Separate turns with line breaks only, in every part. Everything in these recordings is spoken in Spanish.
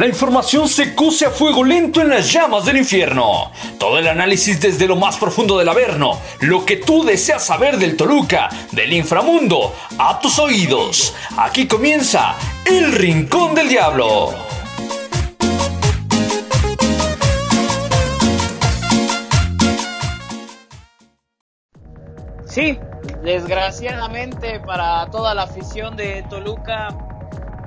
La información se cose a fuego lento en las llamas del infierno. Todo el análisis desde lo más profundo del Averno. Lo que tú deseas saber del Toluca, del inframundo, a tus oídos. Aquí comienza El Rincón del Diablo.
Sí, desgraciadamente para toda la afición de Toluca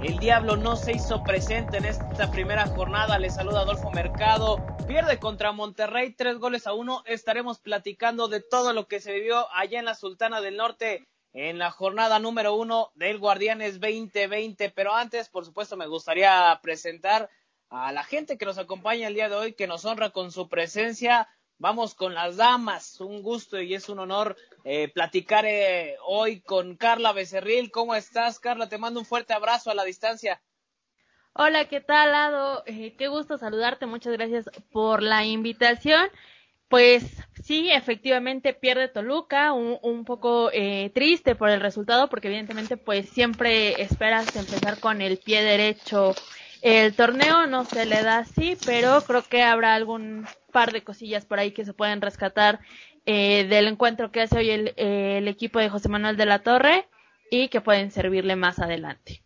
el Diablo no se hizo presente en esta primera jornada. Le saluda Adolfo Mercado. Pierde contra Monterrey, tres goles a uno. Estaremos platicando de todo lo que se vivió allá en la Sultana del Norte en la jornada número uno del Guardianes 2020. Pero antes, por supuesto, me gustaría presentar a la gente que nos acompaña el día de hoy, que nos honra con su presencia. Vamos con las damas, un gusto y es un honor eh, platicar eh, hoy con Carla Becerril. ¿Cómo estás, Carla? Te mando un fuerte abrazo a la distancia.
Hola, ¿qué tal, Ado? Eh, qué gusto saludarte, muchas gracias por la invitación. Pues sí, efectivamente pierde Toluca, un, un poco triste por el resultado, porque evidentemente pues siempre esperas empezar con el pie derecho el torneo, no se le da así, pero creo que habrá algún par de cosillas por ahí que se pueden rescatar eh, del encuentro que hace hoy el, equipo de José Manuel de la Torre y que pueden servirle más adelante.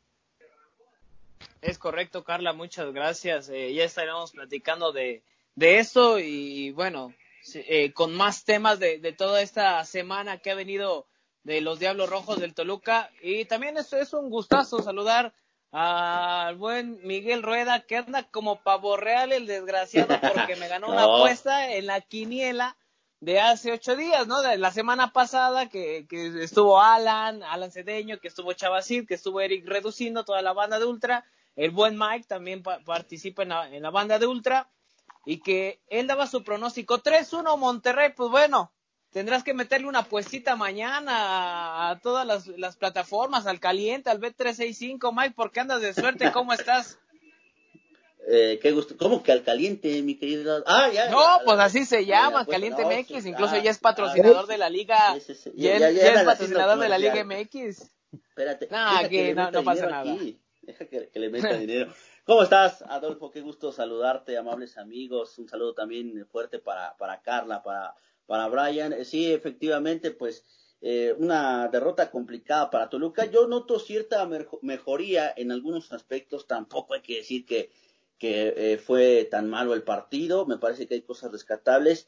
Es correcto, Carla, muchas gracias. Eh, ya estaremos platicando de, de eso y bueno, eh, con más temas de, de, toda esta semana que ha venido de los Diablos Rojos del Toluca. Y también es, es un gustazo saludar al buen Miguel Rueda, que anda como pavo real el desgraciado porque me ganó una apuesta en la quiniela de hace ocho días, ¿no? De la semana pasada que, que estuvo Alan, Alan Cedeño, que estuvo Chavacid, que estuvo Eric Reduciendo, toda la banda de Ultra, el buen Mike también participa en la, en la banda de Ultra, y que él daba su pronóstico. 3-1 Monterrey, pues bueno, tendrás que meterle una puestita mañana a, todas las, plataformas, al caliente, al B365, Mike, porque andas de suerte, ¿cómo estás?
Eh, qué gusto. ¿Cómo que al caliente, mi querido? Ah, ya.
No, pues así se llama, Caliente MX. Incluso ya es patrocinador de la liga. ya, es patrocinador de la Liga MX.
Espérate.
No, que, no, pasa nada.
Deja que, le meta dinero. ¿Cómo estás, Adolfo? Qué gusto saludarte, amables amigos. Un saludo también fuerte para, para Carla, para para Brian. Eh, sí, efectivamente, pues eh, una derrota complicada para Toluca. Yo noto cierta mejoría en algunos aspectos, tampoco hay que decir que, que eh, fue tan malo el partido, me parece que hay cosas rescatables.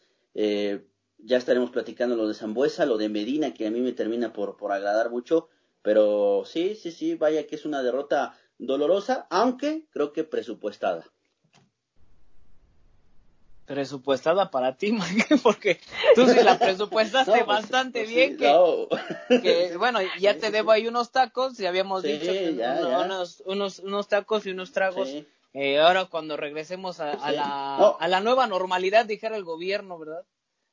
ya estaremos platicando lo de Zambuesa, lo de Medina, que a mí me termina por, por agradar mucho, pero sí, sí, sí, vaya que es una derrota dolorosa, aunque creo que presupuestada.
Presupuestada para ti, porque tú sí la presupuestaste pues, bastante pues bien, que, bueno, ya te debo ahí unos tacos, ya habíamos dicho, Unos, unos, unos, tacos y unos tragos. Eh, ahora cuando regresemos a, a la, a la nueva normalidad, dijera el gobierno, ¿verdad?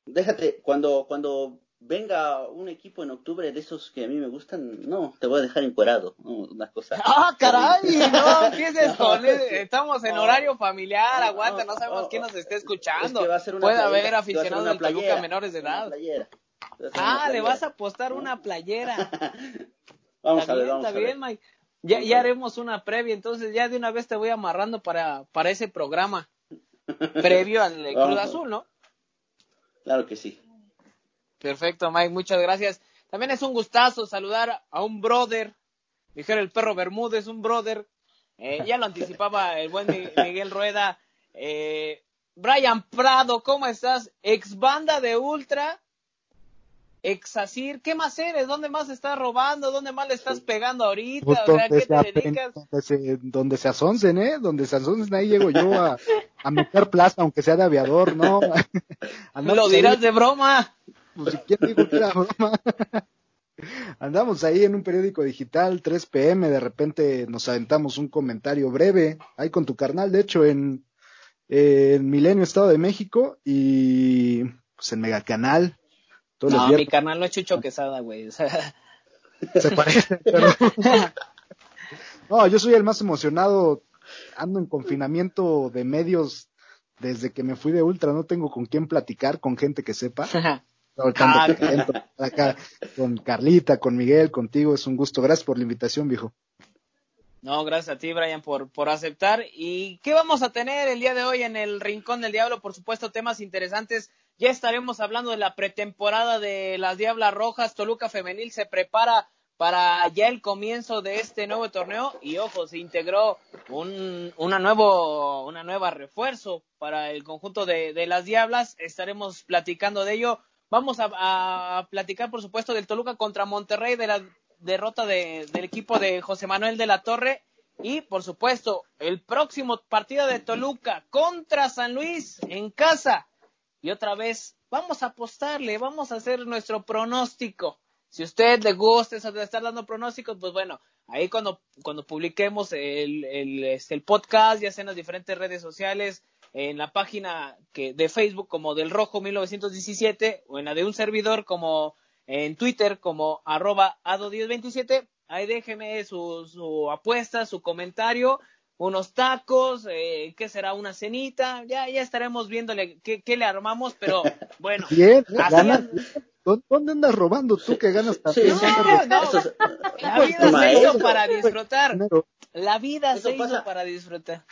Déjate, cuando, cuando venga un equipo en octubre de esos que a mí me gustan, no, te voy a dejar encuerado, una cosa.
¡Ah, caray! No empieces con estamos en horario familiar, aguanta, no sabemos quién nos está escuchando. Puede haber aficionados del Toluca menores de edad. Ah, le vas a apostar una playera.
vamos a ver, vamos
está bien, Mike. Ya, ya haremos una previa, entonces ya de una vez te voy amarrando para, para ese programa previo al Cruz Azul, ¿no?
Claro que sí.
Perfecto, Mike, muchas gracias. También es un gustazo saludar a un brother, dijera el perro Bermúdez, un brother. Eh, ya lo anticipaba el buen Miguel Rueda. Eh, Brian Prado, ¿cómo estás? Ex banda de Ultra, ex Asir, ¿qué más eres? ¿Dónde más estás robando? ¿Dónde más le estás pegando ahorita?
Pues o sea, ¿qué te dedicas? Donde se, donde se asoncen, ¿eh? Donde se asoncen, ahí llego yo a, a meter plaza, aunque sea de aviador, ¿no?
lo dirás de broma.
Pues si quién dijo que era broma. Andamos ahí en un periódico digital, 3 pm, de repente nos aventamos un comentario breve, ahí con tu carnal, de hecho, en, en Milenio, Estado de México, y pues en Megacanal.
No, mi carnal no es Chucho Quesada, güey.
Se parece, pero... no, yo soy el más emocionado, ando en confinamiento de medios desde que me fui de Ultra, no tengo con quién platicar, con gente que sepa. Ah, acá con Carlita, con Miguel, contigo, es un gusto. Gracias por la invitación, viejo.
No, gracias a ti, Brian, por, por aceptar. ¿Y qué vamos a tener el día de hoy en el Rincón del Diablo? Por supuesto, temas interesantes. Ya estaremos hablando de la pretemporada de las Diablas Rojas. Toluca Femenil se prepara para ya el comienzo de este nuevo torneo y ojo, se integró un una nuevo una nueva refuerzo para el conjunto de, de las Diablas. Estaremos platicando de ello. Vamos a, a, platicar, por supuesto, del Toluca contra Monterrey, de la derrota de, del equipo de José Manuel de la Torre y, por supuesto, el próximo partido de Toluca contra San Luis en casa. Y otra vez, vamos a apostarle, vamos a hacer nuestro pronóstico. Si usted le gusta eso de estar dando pronósticos, pues bueno, ahí cuando, cuando publiquemos el, el, este, el podcast, ya sea en las diferentes redes sociales, en la página que, de Facebook como del Rojo 1917 o en la de un servidor como en Twitter como arroba ado1027. Ahí déjeme su, su apuesta, su comentario, unos tacos, eh, ¿qué será? Una cenita. Ya, ya estaremos viéndole qué, qué le armamos, pero bueno.
Bien, ¿Dónde andas robando tú que ganas también?
la vida se hizo para disfrutar. La vida se hizo para disfrutar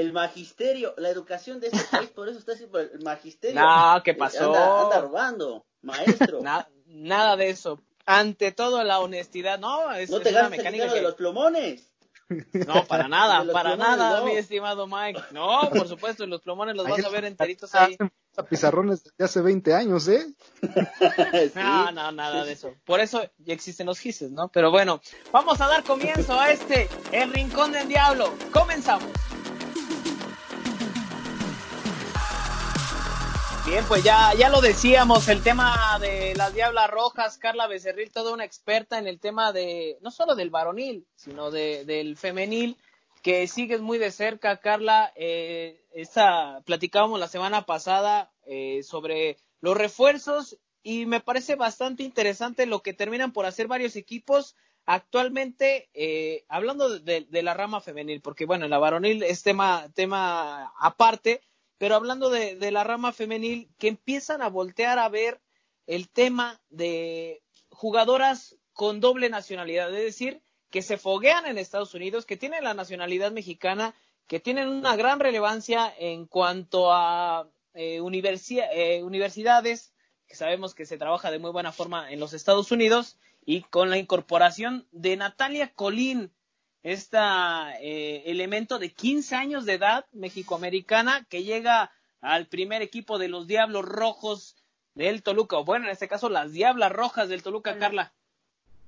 el magisterio, la educación de este país, por eso está así por el magisterio.
No, ¿qué pasó?
Anda, robando, maestro.
nada de eso. Ante todo la honestidad, no, es,
no te
es
una mecánica de los plomones.
No, para nada, para nada, mi estimado Mike. No, por supuesto, los plomones los vas a ver enteritos ahí.
A pizarrones de hace 20 años, ¿eh?
No, no, nada de eso. Por eso ya existen los gises, ¿no? Pero bueno, vamos a dar comienzo a este, El Rincón del Diablo. Comenzamos. Bien, pues ya, ya lo decíamos, el tema de las Diablas Rojas, Carla Becerril, toda una experta en el tema de, no solo del varonil, sino de, del femenil, que sigues muy de cerca, Carla. Eh, esta, platicábamos la semana pasada eh, sobre los refuerzos y me parece bastante interesante lo que terminan por hacer varios equipos actualmente, eh, hablando de, de, la rama femenil, porque bueno, en la varonil es tema, tema aparte, pero hablando de, de, la rama femenil, que empiezan a voltear a ver el tema de jugadoras con doble nacionalidad, es decir, que se foguean en Estados Unidos, que tienen la nacionalidad mexicana, que tienen una gran relevancia en cuanto a eh, eh, universidades, que sabemos que se trabaja de muy buena forma en los Estados Unidos, y con la incorporación de Natalia Colín, este elemento de 15 años de edad mexicoamericana que llega al primer equipo de los Diablos Rojos del Toluca, o bueno, en este caso las Diablas Rojas del Toluca, Carla.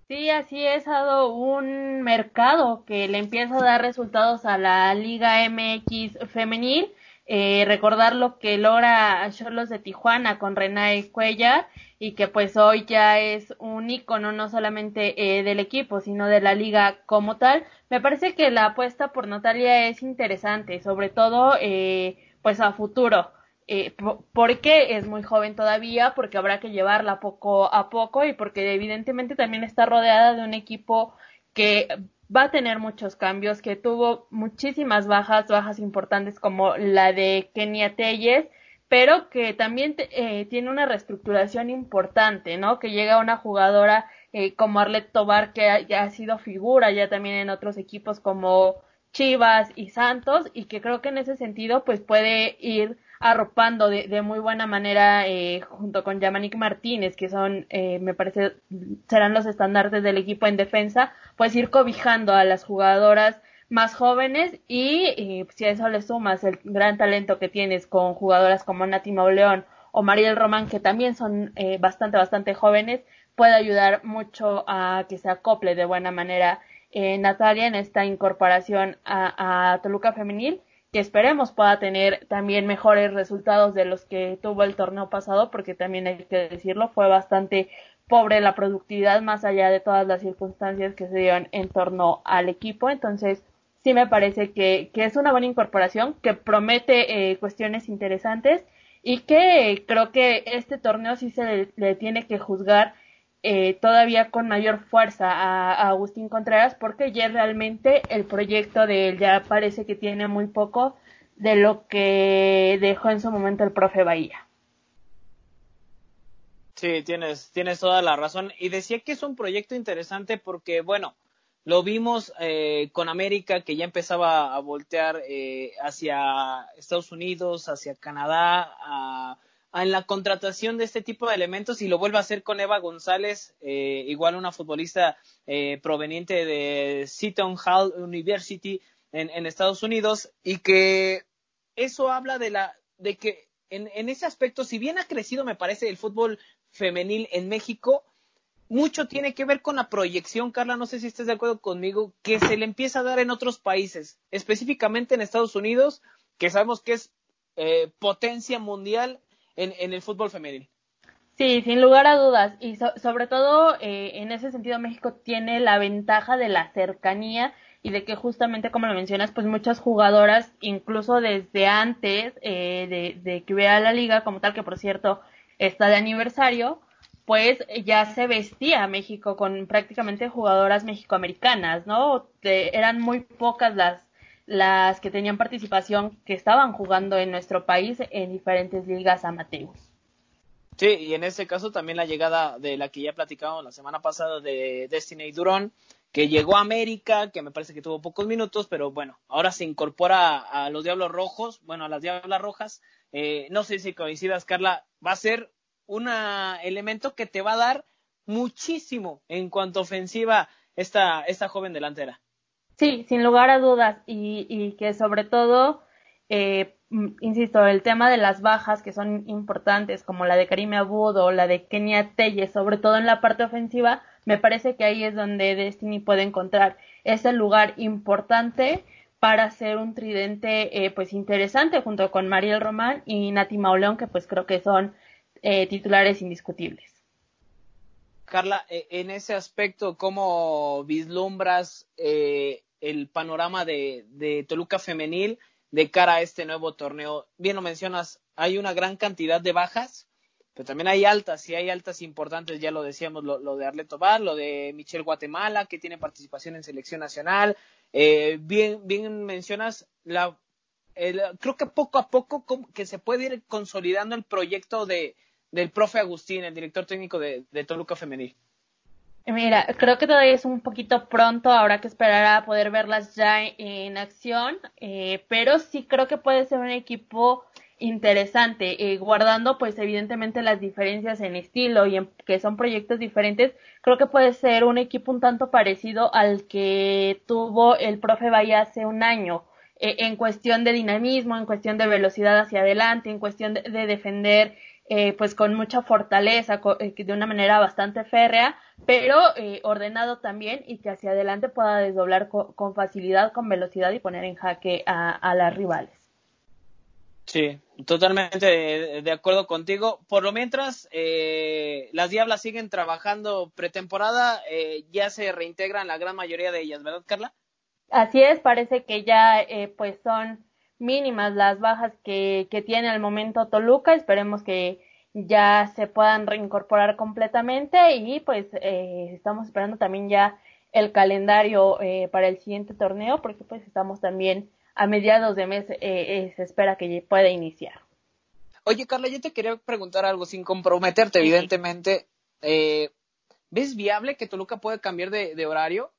Sí, así es, ha dado un mercado que le empieza a dar resultados a la Liga MX femenil. Eh, recordar lo que logra Cholos de Tijuana con Renae Cuellar y que pues hoy ya es un icono no solamente eh, del equipo sino de la liga como tal. Me parece que la apuesta por Natalia es interesante sobre todo eh, pues a futuro. Eh, porque es muy joven todavía porque habrá que llevarla poco a poco y porque evidentemente también está rodeada de un equipo que va a tener muchos cambios que tuvo muchísimas bajas bajas importantes como la de Kenia Telles pero que también eh, tiene una reestructuración importante, ¿no? Que llega una jugadora eh, como Arlette Tobar, que ya ha sido figura ya también en otros equipos como Chivas y Santos, y que creo que en ese sentido, pues puede ir arropando de, de muy buena manera eh, junto con Yamanik Martínez, que son, eh, me parece, serán los estandartes del equipo en defensa, pues ir cobijando a las jugadoras más jóvenes y, si a eso le sumas el gran talento que tienes con jugadoras como Nati Mauleón o Mariel Román que también son eh, bastante bastante jóvenes puede ayudar mucho a que se acople de buena manera eh, Natalia en esta incorporación a, a Toluca femenil que esperemos pueda tener también mejores resultados de los que tuvo el torneo pasado porque también hay que decirlo fue bastante pobre la productividad más allá de todas las circunstancias que se dieron en torno al equipo. Entonces sí me parece que, que es una buena incorporación, que promete eh, cuestiones interesantes y que creo que este torneo sí se le, tiene que juzgar eh, todavía con mayor fuerza a, Agustín Contreras porque ya realmente el proyecto de él ya parece que tiene muy poco de lo que dejó en su momento el profe Bahía.
Sí, tienes, tienes toda la razón. Y decía que es un proyecto interesante porque, bueno, lo vimos eh, con América que ya empezaba a voltear eh, hacia Estados Unidos, hacia Canadá, a, en la contratación de este tipo de elementos y lo vuelve a hacer con Eva González, eh, igual una futbolista proveniente de Seton Hall University en, Estados Unidos y que eso habla de la de que en, en ese aspecto, si bien ha crecido, me parece, el fútbol femenil en México, mucho tiene que ver con la proyección, Carla, no sé si estás de acuerdo conmigo, que se le empieza a dar en otros países, específicamente en Estados Unidos, que sabemos que es eh, potencia mundial en, en, el fútbol femenil.
Sí, sin lugar a dudas. Y sobre todo eh, en ese sentido México tiene la ventaja de la cercanía y de que justamente como lo mencionas, pues muchas jugadoras, incluso desde antes eh, de, de que hubiera la liga como tal, que por cierto está de aniversario, pues ya se vestía México con prácticamente jugadoras mexicoamericanas, ¿no? eran muy pocas las, las que tenían participación que estaban jugando en nuestro país en diferentes ligas amateurs.
Sí, y en este caso también la llegada de la que ya platicamos la semana pasada de Destiny Durón, que llegó a América, que me parece que tuvo pocos minutos, pero bueno, ahora se incorpora a, los Diablos Rojos, bueno, a las Diablas Rojas. Eh, no sé si coincidas, Carla, va a ser un elemento que te va a dar muchísimo en cuanto ofensiva esta, esta joven delantera.
Sí, sin lugar a dudas, y, y que sobre todo, eh, insisto, el tema de las bajas que son importantes, como la de Karime Abud o la de Kenia Telle, sobre todo en la parte ofensiva, me parece que ahí es donde Destiny puede encontrar ese lugar importante para ser un tridente eh, pues interesante junto con Mariel Román y Nati Mauleón que pues creo que son eh, titulares indiscutibles.
Carla, eh, en ese aspecto, ¿cómo vislumbras eh, el panorama de, Toluca femenil de cara a este nuevo torneo? Bien lo mencionas, hay una gran cantidad de bajas, pero también hay altas, y hay altas importantes, ya lo decíamos, lo, de Arleto Bar, lo de Michelle Guatemala, que tiene participación en selección nacional. bien, bien mencionas la creo que poco a poco que se puede ir consolidando el proyecto de, del profe Agustín, el director técnico de, Toluca Femenil?
Mira, creo que todavía es un poquito pronto, ahora que esperar a poder verlas ya en acción, eh, pero sí creo que puede ser un equipo interesante, eh, guardando pues evidentemente las diferencias en estilo y en que son proyectos diferentes, creo que puede ser un equipo un tanto parecido al que tuvo el profe Bahía hace un año, eh, en cuestión de dinamismo, en cuestión de velocidad hacia adelante, en cuestión de defender eh, pues con mucha fortaleza, eh, de una manera bastante férrea, pero eh, ordenado también y que hacia adelante pueda desdoblar con facilidad, con velocidad y poner en jaque a, las rivales.
Sí, totalmente de, acuerdo contigo. Por lo mientras, las Diablas siguen trabajando pretemporada, ya se reintegran la gran mayoría de ellas, ¿verdad, Carla?
Así es, parece que ya pues son mínimas las bajas que, que tiene al momento Toluca. Esperemos que ya se puedan reincorporar completamente y pues eh, estamos esperando también ya el calendario eh, para el siguiente torneo porque pues estamos también a mediados de mes eh, se espera que pueda iniciar.
Oye Carla, yo te quería preguntar algo sin comprometerte evidentemente. ¿Ves viable que Toluca pueda cambiar de, horario?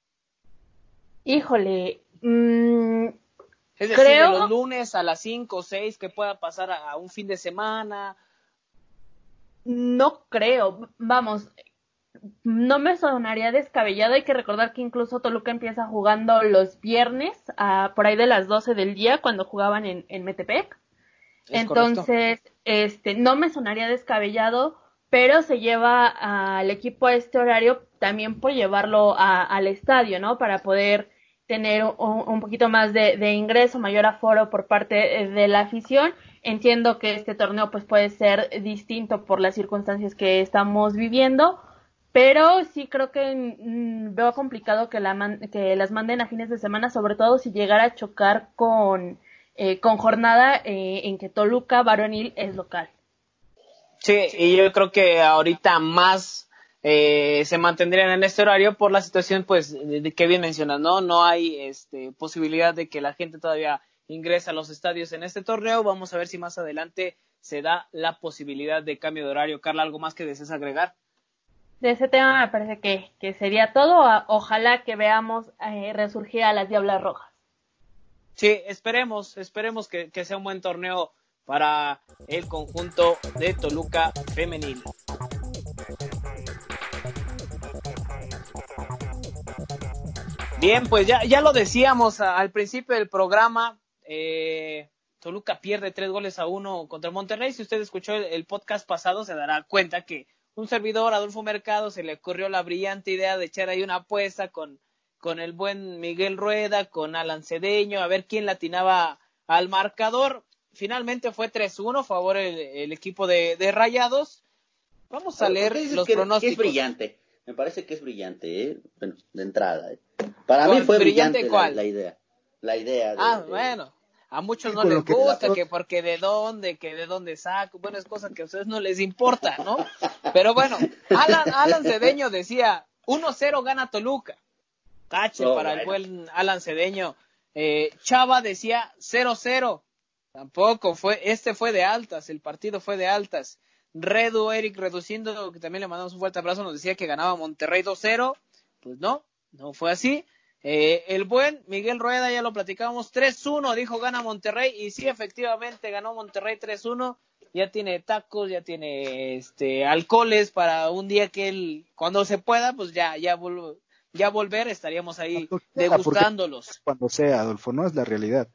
Híjole, mmm,
es decir, de los lunes a las 5 o 6 que pueda pasar a, un fin de semana.
No creo, vamos, no me sonaría descabellado. Hay que recordar que incluso Toluca empieza jugando los viernes, a, por ahí de las 12 del día, cuando jugaban en, en Metepec. Entonces, este, no me sonaría descabellado, pero se lleva al equipo a este horario también por llevarlo al estadio, ¿no? Para poder tener un, poquito más de, ingreso, mayor aforo por parte eh, de la afición. Entiendo que este torneo pues puede ser distinto por las circunstancias que estamos viviendo, pero sí creo que mm, veo complicado que, la que las manden a fines de semana, sobre todo si llegara a chocar con, eh, con jornada eh, en que Toluca varonil es local.
Sí, y yo creo que ahorita más eh, se mantendrían en este horario por la situación, pues, de, que bien mencionas, ¿no? No hay este, posibilidad de que la gente todavía ingrese a los estadios en este torneo. Vamos a ver si más adelante se da la posibilidad de cambio de horario. Carla, ¿algo más que desees agregar?
de ese tema me parece que, que sería todo. Ojalá que veamos eh, resurgir a las Diablas Rojas.
Sí, esperemos, esperemos que, que, sea un buen torneo para el conjunto de Toluca femenil. Bien, pues ya, ya lo decíamos al principio del programa. Eh, Toluca pierde tres goles a uno contra Monterrey. Si usted escuchó el, podcast pasado, se dará cuenta que un servidor, Adolfo Mercado, se le ocurrió la brillante idea de echar ahí una apuesta con, con el buen Miguel Rueda, con Alan Cedeño, a ver quién latinaba al marcador. Finalmente fue 3-1 a favor el, equipo de, Rayados. Vamos a leer los pronósticos.
Es brillante. Me parece que es brillante, ¿eh? Bueno, de entrada. ¿eh? Para mí fue brillante, La, idea. La idea.
ah, bueno. A muchos no les gusta, que porque de dónde, que de dónde saco. Bueno, es cosa que a ustedes no les importa, ¿no? Pero bueno, Alan, Alan Cedeño decía, 1-0 gana Toluca. Tache oh, para el buen Alan Cedeño. Eh, Chava decía 0-0. Tampoco fue, este fue de altas, el partido fue de altas. Redu Eric reduciendo, que también le mandamos un fuerte abrazo, nos decía que ganaba Monterrey 2-0. Pues no, no fue así. Eh, el buen Miguel Rueda, ya lo platicábamos, 3-1, dijo gana Monterrey. Y sí, efectivamente, ganó Monterrey 3-1. Ya tiene tacos, ya tiene este alcoholes para un día que él, cuando se pueda, pues ya, ya, ya volver, estaríamos ahí degustándolos.
Cuando sea, Adolfo, no es la realidad.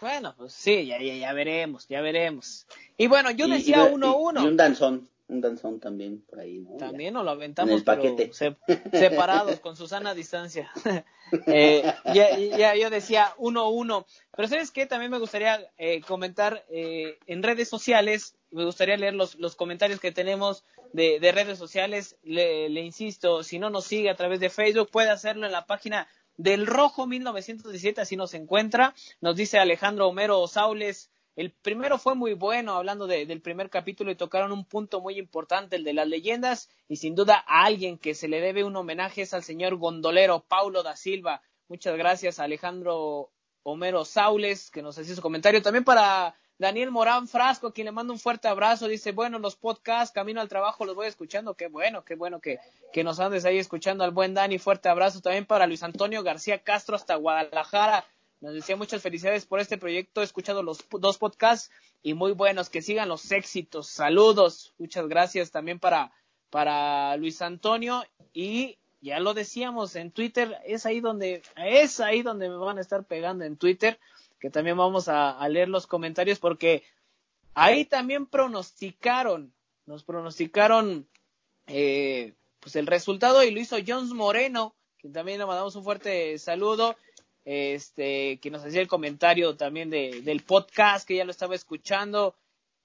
Bueno, pues sí, ya, ya, ya veremos, ya veremos. Y bueno, yo decía 1-1.
Y, un danzón, un danzón también por ahí, ¿no?
También nos lo aventamos, paquete. separados, con Susana a distancia. eh, ya, ya, yo decía 1-1. Pero ¿sabes qué? También me gustaría eh, comentar eh, en redes sociales, me gustaría leer los, los comentarios que tenemos de, de redes sociales. Le, le insisto, si no nos sigue a través de Facebook, puede hacerlo en la página del Rojo 1917, así nos encuentra. Nos dice Alejandro Homero Saules. El primero fue muy bueno, hablando del primer capítulo, y tocaron un punto muy importante, el de las leyendas, y sin duda a alguien que se le debe un homenaje es al señor gondolero Paulo da Silva. Muchas gracias Alejandro Homero Saules, que nos hacía su comentario. También para Daniel Morán Frasco, quien le mando un fuerte abrazo, dice, bueno, los podcasts, camino al trabajo, los voy escuchando, qué bueno, qué bueno que, que nos andes ahí escuchando al buen Dani, fuerte abrazo también para Luis Antonio García Castro hasta Guadalajara, nos decía muchas felicidades por este proyecto, he escuchado los dos podcasts y muy buenos, que sigan los éxitos, saludos, muchas gracias también para, para Luis Antonio y ya lo decíamos en Twitter, es ahí donde, es ahí donde me van a estar pegando en Twitter, que también vamos a, leer los comentarios porque ahí también pronosticaron, nos pronosticaron eh, pues el resultado y lo hizo Jones Moreno, que también le mandamos un fuerte saludo, este, que nos hacía el comentario también de, del podcast, que ya lo estaba escuchando,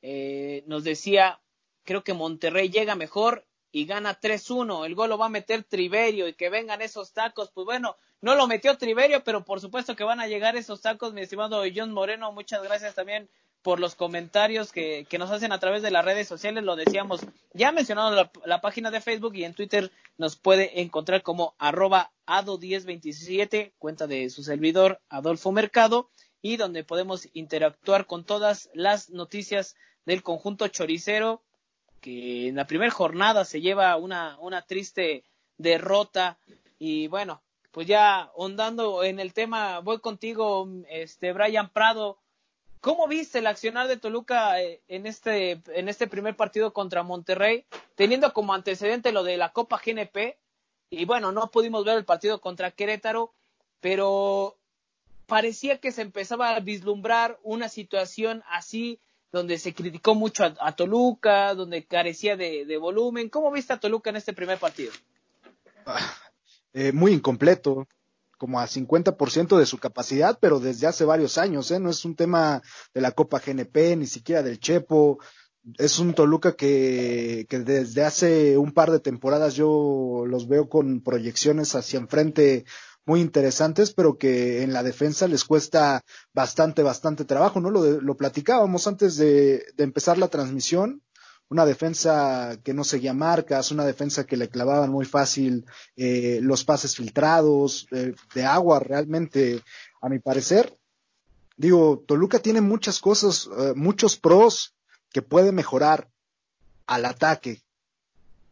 eh, nos decía, creo que Monterrey llega mejor y gana 3-1, el gol lo va a meter Triverio y que vengan esos tacos, pues bueno, no lo metió Triverio, pero por supuesto que van a llegar esos tacos, mi estimado John Moreno. Muchas gracias también por los comentarios que, que nos hacen a través de las redes sociales. Lo decíamos, ya mencionado la, la página de Facebook y en Twitter nos puede encontrar como arroba ado1027, cuenta de su servidor Adolfo Mercado, y donde podemos interactuar con todas las noticias del conjunto choricero, que en la primera jornada se lleva una, una triste derrota. Y bueno, pues ya ondando en el tema, voy contigo, este Brian Prado. ¿Cómo viste el accionar de Toluca eh, en este, en este primer partido contra Monterrey, teniendo como antecedente lo de la Copa GNP? Y bueno, no pudimos ver el partido contra Querétaro, pero parecía que se empezaba a vislumbrar una situación así, donde se criticó mucho a, Toluca, donde carecía de, de, volumen. ¿Cómo viste a Toluca en este primer partido?
Eh, muy incompleto, como a 50% de su capacidad, pero desde hace varios años, ¿eh? No es un tema de la Copa GNP, ni siquiera del Chepo. Es un Toluca que, que desde hace un par de temporadas yo los veo con proyecciones hacia enfrente muy interesantes, pero que en la defensa les cuesta bastante, bastante trabajo, ¿no? Lo, lo platicábamos antes de, de empezar la transmisión una defensa que no seguía marcas, una defensa que le clavaban muy fácil eh, los pases filtrados, eh, de agua realmente, a mi parecer. Digo, Toluca tiene muchas cosas, eh, muchos pros que puede mejorar al ataque.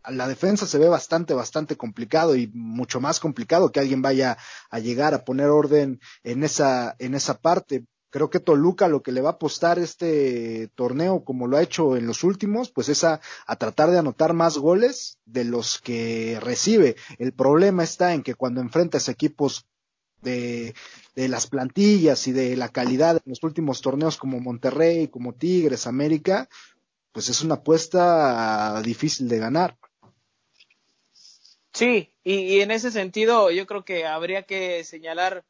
la defensa se ve bastante, bastante complicado y mucho más complicado que alguien vaya a llegar a poner orden en esa, en esa parte. Creo que Toluca lo que le va a apostar este torneo, como lo ha hecho en los últimos, pues es a, a, tratar de anotar más goles de los que recibe. El problema está en que cuando enfrentas equipos de, de las plantillas y de la calidad en los últimos torneos como Monterrey, como Tigres, América, pues es una apuesta difícil de ganar.
Sí, y, y, en ese sentido yo creo que habría que señalar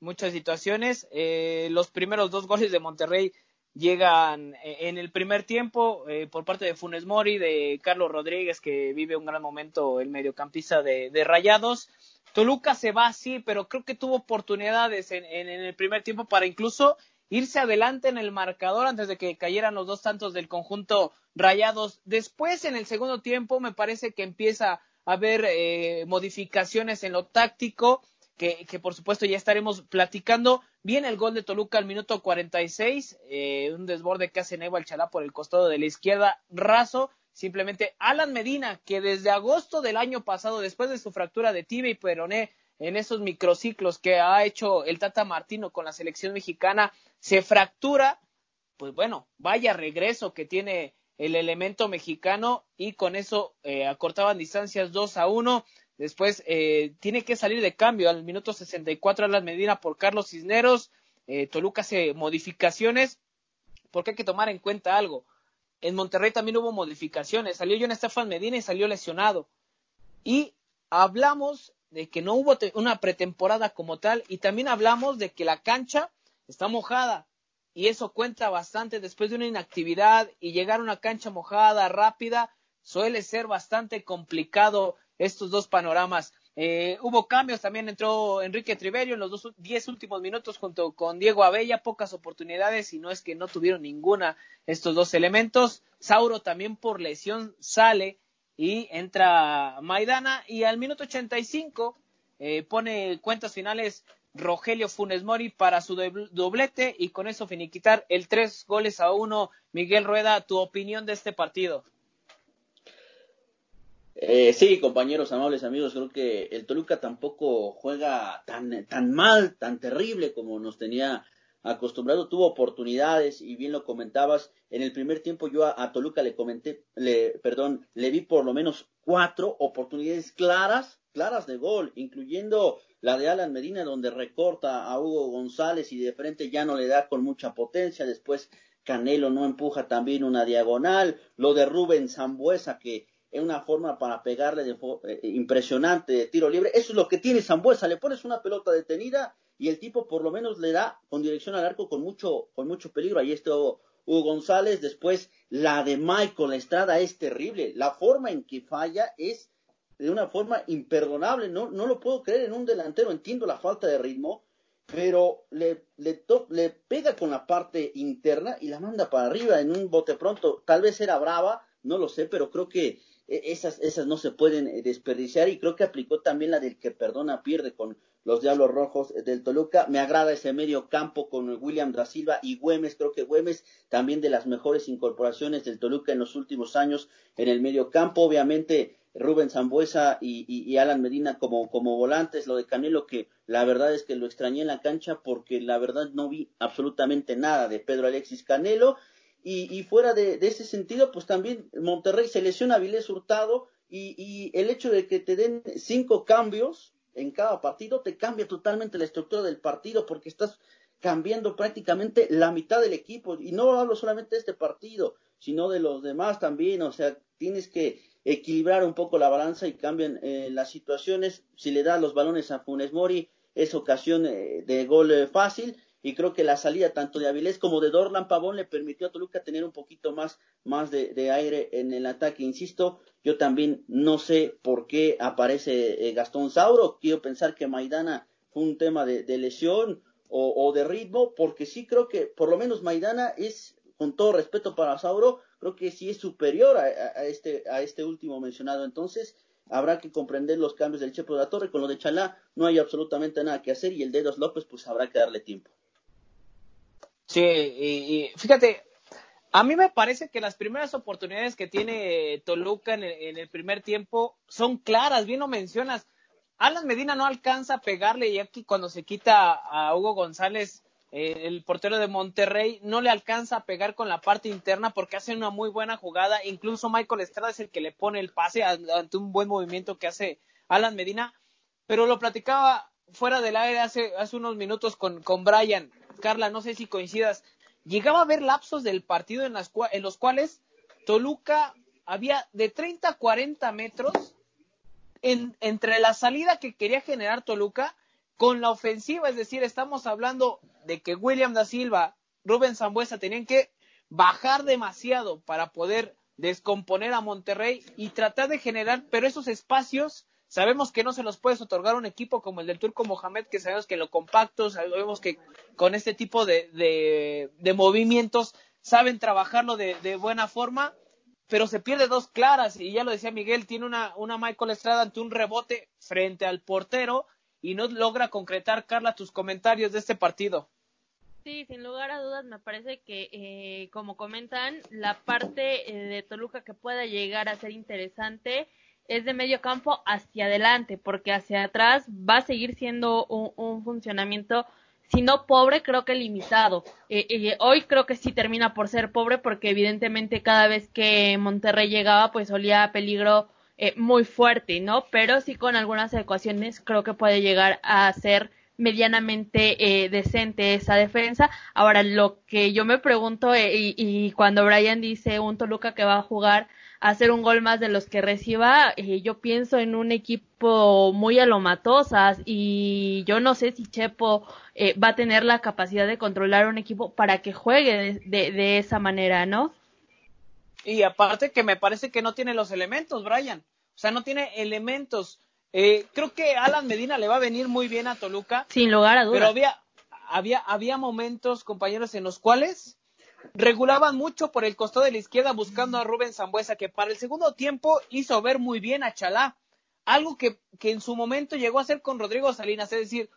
muchas situaciones. Eh, los primeros dos goles de Monterrey llegan eh, en el primer tiempo eh, por parte de Funes Mori, de Carlos Rodríguez, que vive un gran momento el mediocampista de, Rayados. Toluca se va así, pero creo que tuvo oportunidades en, en, en, el primer tiempo para incluso irse adelante en el marcador antes de que cayeran los dos tantos del conjunto Rayados. Después, en el segundo tiempo, me parece que empieza haber eh, modificaciones en lo táctico, que, por supuesto ya estaremos platicando. Viene el gol de Toluca al minuto 46, eh, un desborde que hace Nebo Chalá por el costado de la izquierda, raso. Simplemente Alan Medina, que desde agosto del año pasado, después de su fractura de tibia y peroné, en esos microciclos que ha hecho el Tata Martino con la selección mexicana, se fractura, pues bueno, vaya regreso que tiene el elemento mexicano y con eso eh, acortaban distancias 2 a 1. Después eh, tiene que salir de cambio al minuto 64 a la Medina por Carlos Cisneros. Eh, Toluca hace modificaciones porque hay que tomar en cuenta algo. En Monterrey también hubo modificaciones. Salió John Estefan Medina y salió lesionado. Y hablamos de que no hubo una pretemporada como tal y también hablamos de que la cancha está mojada y eso cuenta bastante después de una inactividad y llegar a una cancha mojada rápida suele ser bastante complicado estos dos panoramas. Eh, hubo cambios, también entró Enrique Triverio en los dos, diez últimos minutos junto con Diego Abella, pocas oportunidades y no es que no tuvieron ninguna estos dos elementos. Sauro también por lesión sale y entra Maidana y al minuto 85 eh, pone cuentas finales Rogelio Funes Mori para su doblete y con eso finiquitar el tres goles a uno. Miguel Rueda, tu opinión de este partido.
Eh, sí, compañeros, amables amigos, creo que el Toluca tampoco juega tan, tan mal, tan terrible como nos tenía acostumbrado. Tuvo oportunidades y bien lo comentabas. En el primer tiempo yo a, a Toluca le comenté, le, perdón, le vi por lo menos cuatro oportunidades claras, claras de gol, incluyendo la de Alan Medina donde recorta a Hugo González y de frente ya no le da con mucha potencia, después Canelo no empuja también una diagonal, lo de Rubén Zambuesa que es una forma para pegarle de eh, impresionante de tiro libre, eso es lo que tiene Zambuesa, le pones una pelota detenida y el tipo por lo menos le da con dirección al arco con mucho, con mucho peligro, ahí está Hugo González, después la de Michael Estrada es terrible, la forma en que falla es de una forma imperdonable. No, no lo puedo creer en un delantero. Entiendo la falta de ritmo, pero le, le, le pega con la parte interna y la manda para arriba en un bote pronto. Tal vez era brava, no lo sé, pero creo que esas, esas no se pueden eh, desperdiciar y creo que aplicó también la del que perdona pierde con los Diablos Rojos del Toluca. Me agrada ese medio campo con William da Silva y Güemes. Creo que Güemes también de las mejores incorporaciones del Toluca en los últimos años en el medio campo. Obviamente Rubén Zambuesa y, y, y, Alan Medina como, como volantes, lo de Canelo que la verdad es que lo extrañé en la cancha porque la verdad no vi absolutamente nada de Pedro Alexis Canelo y, y fuera de, ese sentido pues también Monterrey se lesiona a Vilés Hurtado y, y el hecho de que te den cinco cambios en cada partido te cambia totalmente la estructura del partido porque estás cambiando prácticamente la mitad del equipo y no hablo solamente de este partido sino de los demás también o sea tienes que equilibrar un poco la balanza y cambian eh, las situaciones. Si le da los balones a Funes Mori, es ocasión eh, de gol eh, fácil. Y creo que la salida tanto de Avilés como de Dorlan Pavón le permitió a Toluca tener un poquito más, más de, de aire en el ataque. Insisto, yo también no sé por qué aparece Gastón Sauro. Quiero pensar que Maidana fue un tema de, de lesión o, de ritmo, porque sí creo que por lo menos Maidana es, con todo respeto para Sauro, creo que sí es superior a, a, este, a este último mencionado. Entonces, habrá que comprender los cambios del Chepo de la Torre. Con lo de Chalá no hay absolutamente nada que hacer y el Dedos López, pues habrá que darle tiempo.
Sí, y, fíjate, A mí me parece que las primeras oportunidades que tiene Toluca en el, primer tiempo son claras, bien lo mencionas. Alan Medina no alcanza a pegarle y aquí cuando se quita a Hugo González, eh, el portero de Monterrey, no le alcanza a pegar con la parte interna porque hace una muy buena jugada. Incluso Michael Estrada es el que le pone el pase ante un buen movimiento que hace Alan Medina. Pero lo platicaba fuera del aire hace, hace unos minutos con, con Brian. Carla, no sé si coincidas. Llegaba a haber lapsos del partido en, las, en los cuales Toluca había de 30 a 40 metros en, entre la salida que quería generar Toluca con la ofensiva, es decir, estamos hablando de que William da Silva, Rubén Zambuesa tenían que bajar demasiado para poder descomponer a Monterrey y tratar de generar, pero esos espacios Sabemos que no se los puedes otorgar a un equipo como el del Turco Mohamed, que sabemos que lo compacto, sabemos que con este tipo de, de, movimientos saben trabajarlo de, buena forma, pero se pierde dos claras, y ya lo decía Miguel, tiene una, una Michael Estrada ante un rebote frente al portero y no logra concretar, Carla, tus comentarios de este partido.
Sí, sin lugar a dudas, me parece que, eh, como comentan, la parte eh, de Toluca que pueda llegar a ser interesante es de medio campo hacia adelante, porque hacia atrás va a seguir siendo un, funcionamiento, si no pobre, creo que limitado. Eh, eh, hoy creo que sí termina por ser pobre, porque evidentemente cada vez que Monterrey llegaba, pues olía peligro eh, muy fuerte, ¿no? Pero sí con algunas ecuaciones creo que puede llegar a ser medianamente decente esa defensa. Ahora, lo que yo me pregunto, y, y, cuando Brian dice un Toluca que va a jugar hacer un gol más de los que reciba, eh, yo pienso en un equipo muy alomatosas y yo no sé si Chepo eh, va a tener la capacidad de controlar un equipo para que juegue de, de, esa manera, ¿no?
Y aparte que me parece que no tiene los elementos, Brian. O sea, no tiene elementos. Eh, creo que Alan Medina le va a venir muy bien a Toluca.
Sin lugar a dudas.
Pero había, había, había momentos, compañeros, en los cuales regulaban mucho por el costado de la izquierda buscando a Rubén Zambuesa, que para el segundo tiempo hizo ver muy bien a Chalá, algo que, que en su momento llegó a hacer con Rodrigo Salinas, es decir,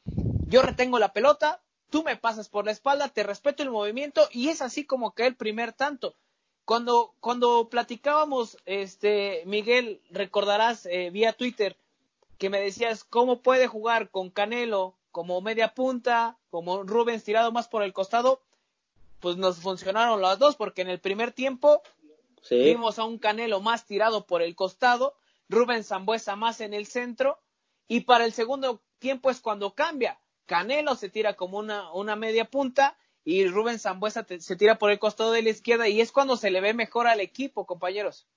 yo retengo la pelota, tú me pasas por la espalda, te respeto el movimiento y es así como que el primer tanto. Cuando, cuando platicábamos, este, Miguel, recordarás eh, vía Twitter que me decías cómo puede jugar con Canelo como media punta, como Rubens tirado más por el costado pues nos funcionaron las dos, porque en el primer tiempo vimos a un Canelo más tirado por el costado, Rubén Zambuesa más en el centro, y para el segundo tiempo es cuando cambia. Canelo se tira como una, una media punta y Rubén Zambuesa se tira por el costado de la izquierda y es cuando se le ve mejor al equipo, compañeros.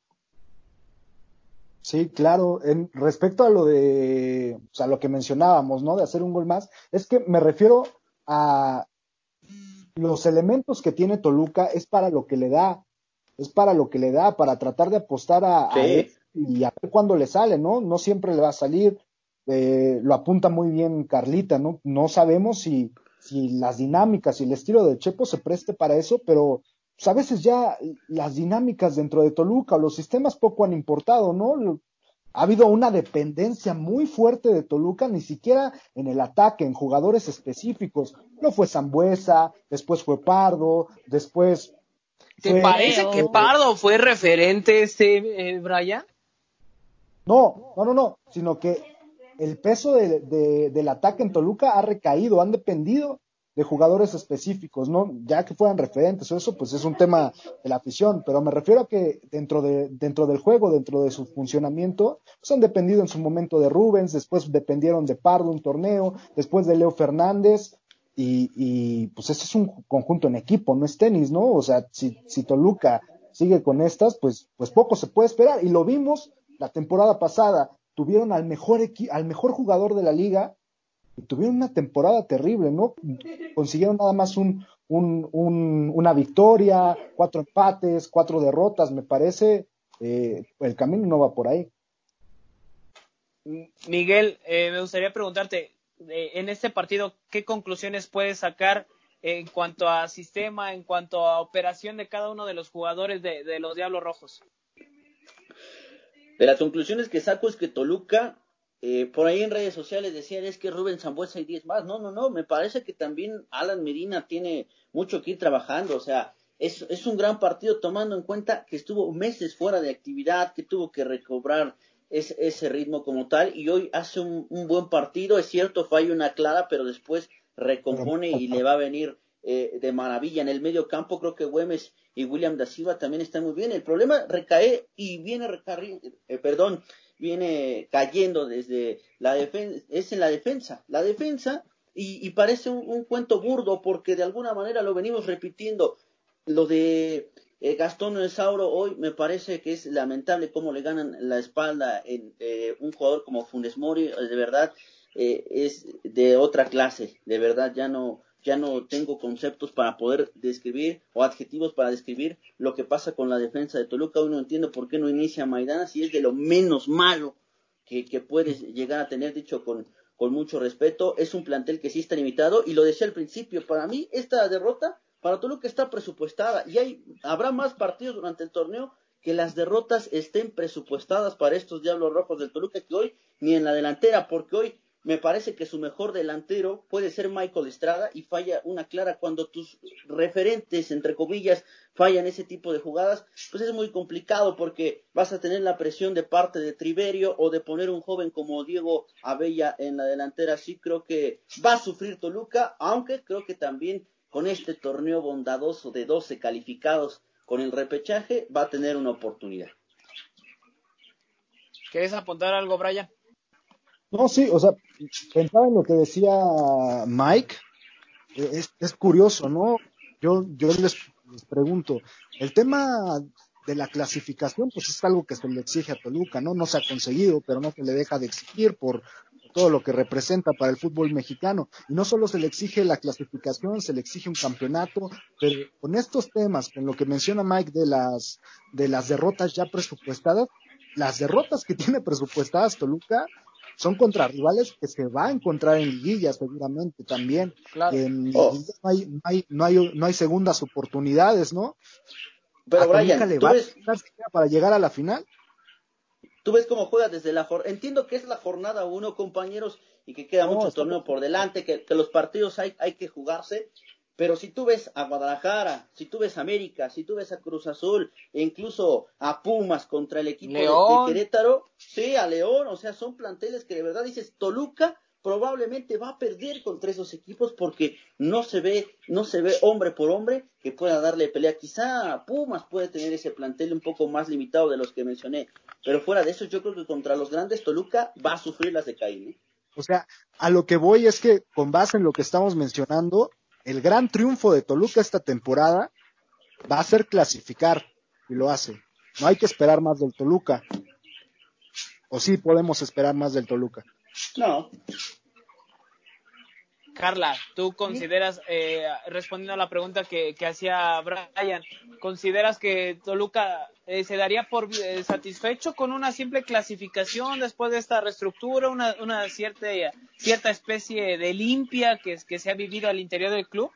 Sí, claro. En, respecto a lo de, o sea, lo que mencionábamos, ¿no? De hacer un gol más, es que me refiero a los elementos que tiene Toluca es para lo que le da, es para lo que le da, para tratar de apostar a, él y a ver cuándo le sale, ¿no? No siempre le va a salir, eh, lo apunta muy bien Carlita, ¿no? No sabemos si, si las dinámicas y el estilo de Chepo se preste para eso, pero pues, a veces ya las dinámicas dentro de Toluca o los sistemas poco han importado, ¿no? Ha habido una dependencia muy fuerte de Toluca, ni siquiera en el ataque, en jugadores específicos. No fue Zambuesa, después fue Pardo, después.
¿Te parece que Pardo fue referente, este, eh, Brian?
No, no, no, no, sino que el peso del ataque en Toluca ha recaído, han dependido de jugadores específicos, ¿no? Ya que fueran referentes o eso, pues es un tema de la afición, pero me refiero a que dentro, de, dentro del juego, dentro de su funcionamiento, pues han dependido en su momento de Rubens, después dependieron de Pardo un torneo, después de Leo Fernández, y, y pues ese es un conjunto en equipo, no es tenis, ¿no? O sea, si, si Toluca sigue con estas, pues, pues poco se puede esperar, y lo vimos la temporada pasada, tuvieron al mejor, al mejor jugador de la liga, tuvieron una temporada terrible, ¿no? Consiguieron nada más un, un, una victoria, cuatro empates, cuatro derrotas, me parece. Eh, el camino no va por ahí.
Miguel, eh, me gustaría preguntarte, eh, en este partido, ¿qué conclusiones puedes sacar en cuanto a sistema, en cuanto a operación de cada uno de los jugadores de, de los Diablos Rojos?
De las conclusiones que saco es que Toluca eh, por ahí en redes sociales decían es que Rubén Zambuesa y 10 más. No, no, no, me parece que también Alan Medina tiene mucho que ir trabajando. O sea, es, es un gran partido tomando en cuenta que estuvo meses fuera de actividad, que tuvo que recobrar ese ritmo como tal y hoy hace un, buen partido, es cierto, falla una clara, pero después recompone y le va a venir eh, de maravilla. En el medio campo creo que Güemes y William da Silva también están muy bien. El problema recae y viene eh, perdón, viene cayendo desde la defensa, es en la defensa. La defensa, y, parece un, cuento burdo porque de alguna manera lo venimos repitiendo, lo de eh, Gastón Esauro hoy me parece que es lamentable cómo le ganan la espalda en eh, un jugador como Funes Mori, de verdad es de otra clase, de verdad ya no ya no tengo conceptos para poder describir o adjetivos para describir lo que pasa con la defensa de Toluca. Hoy no entiendo por qué no inicia Maidana si es de lo menos malo que, que puedes llegar a tener, dicho con, con mucho respeto. Es un plantel que sí está limitado y lo decía al principio, para mí esta derrota para Toluca está presupuestada y hay, habrá más partidos durante el torneo que las derrotas estén presupuestadas para estos Diablos Rojos del Toluca que hoy ni en la delantera, porque hoy me parece que su mejor delantero puede ser Michael Estrada y falla una clara cuando tus referentes, entre comillas, fallan ese tipo de jugadas, pues es muy complicado porque vas a tener la presión de parte de Triverio o de poner un joven como Diego Abella en la delantera. Sí creo que va a sufrir Toluca, aunque creo que también con este torneo bondadoso de 12 calificados con el repechaje va a tener una oportunidad.
¿Quieres apuntar algo, Brian?
No, sí, o sea, pensaba en lo que decía Mike. E, es, curioso, ¿no? Yo, yo les, pregunto, el tema de la clasificación, pues es algo que se le exige a Toluca, ¿no? No se ha conseguido, pero no se le deja de exigir por todo lo que representa para el fútbol mexicano. Y no solo se le exige la clasificación, se le exige un campeonato, pero con estos temas, con lo que menciona Mike de las, de las derrotas ya presupuestadas, las derrotas que tiene presupuestadas Toluca son contra rivales que se va a encontrar en liguillas seguramente también. En oh. no, hay, no, hay, no, hay, no hay segundas oportunidades, ¿no?
Pero Brian,
le va a para llegar a la final?
Tú ves cómo juega desde la jornada. Entiendo que es la jornada uno, compañeros, y que queda mucho torneo por delante, que, que los partidos hay, hay que jugarse, pero si tú ves a Guadalajara, si tú ves a América, si tú ves a Cruz Azul, e incluso a Pumas contra el equipo de, Querétaro, sí, a León, o sea, son planteles que de verdad dices, Toluca probablemente va a perder contra esos equipos porque no se ve, no se ve hombre por hombre que pueda darle pelea. Quizá Pumas puede tener ese plantel un poco más limitado de los que mencioné, pero fuera de eso yo creo que contra los grandes Toluca va a sufrir las de Caín. ¿eh?
O sea, a lo que voy es que con base en lo que estamos mencionando, el gran triunfo de Toluca esta temporada va a ser clasificar y lo hace. No hay que esperar más del Toluca. ¿O sí podemos esperar más del Toluca?
No.
Carla, tú consideras, eh, respondiendo a la pregunta que, hacía Brian, ¿consideras que Toluca eh, se daría por eh, satisfecho con una simple clasificación después de esta reestructura, una, una cierta, cierta especie de limpia que, que se ha vivido al interior del club?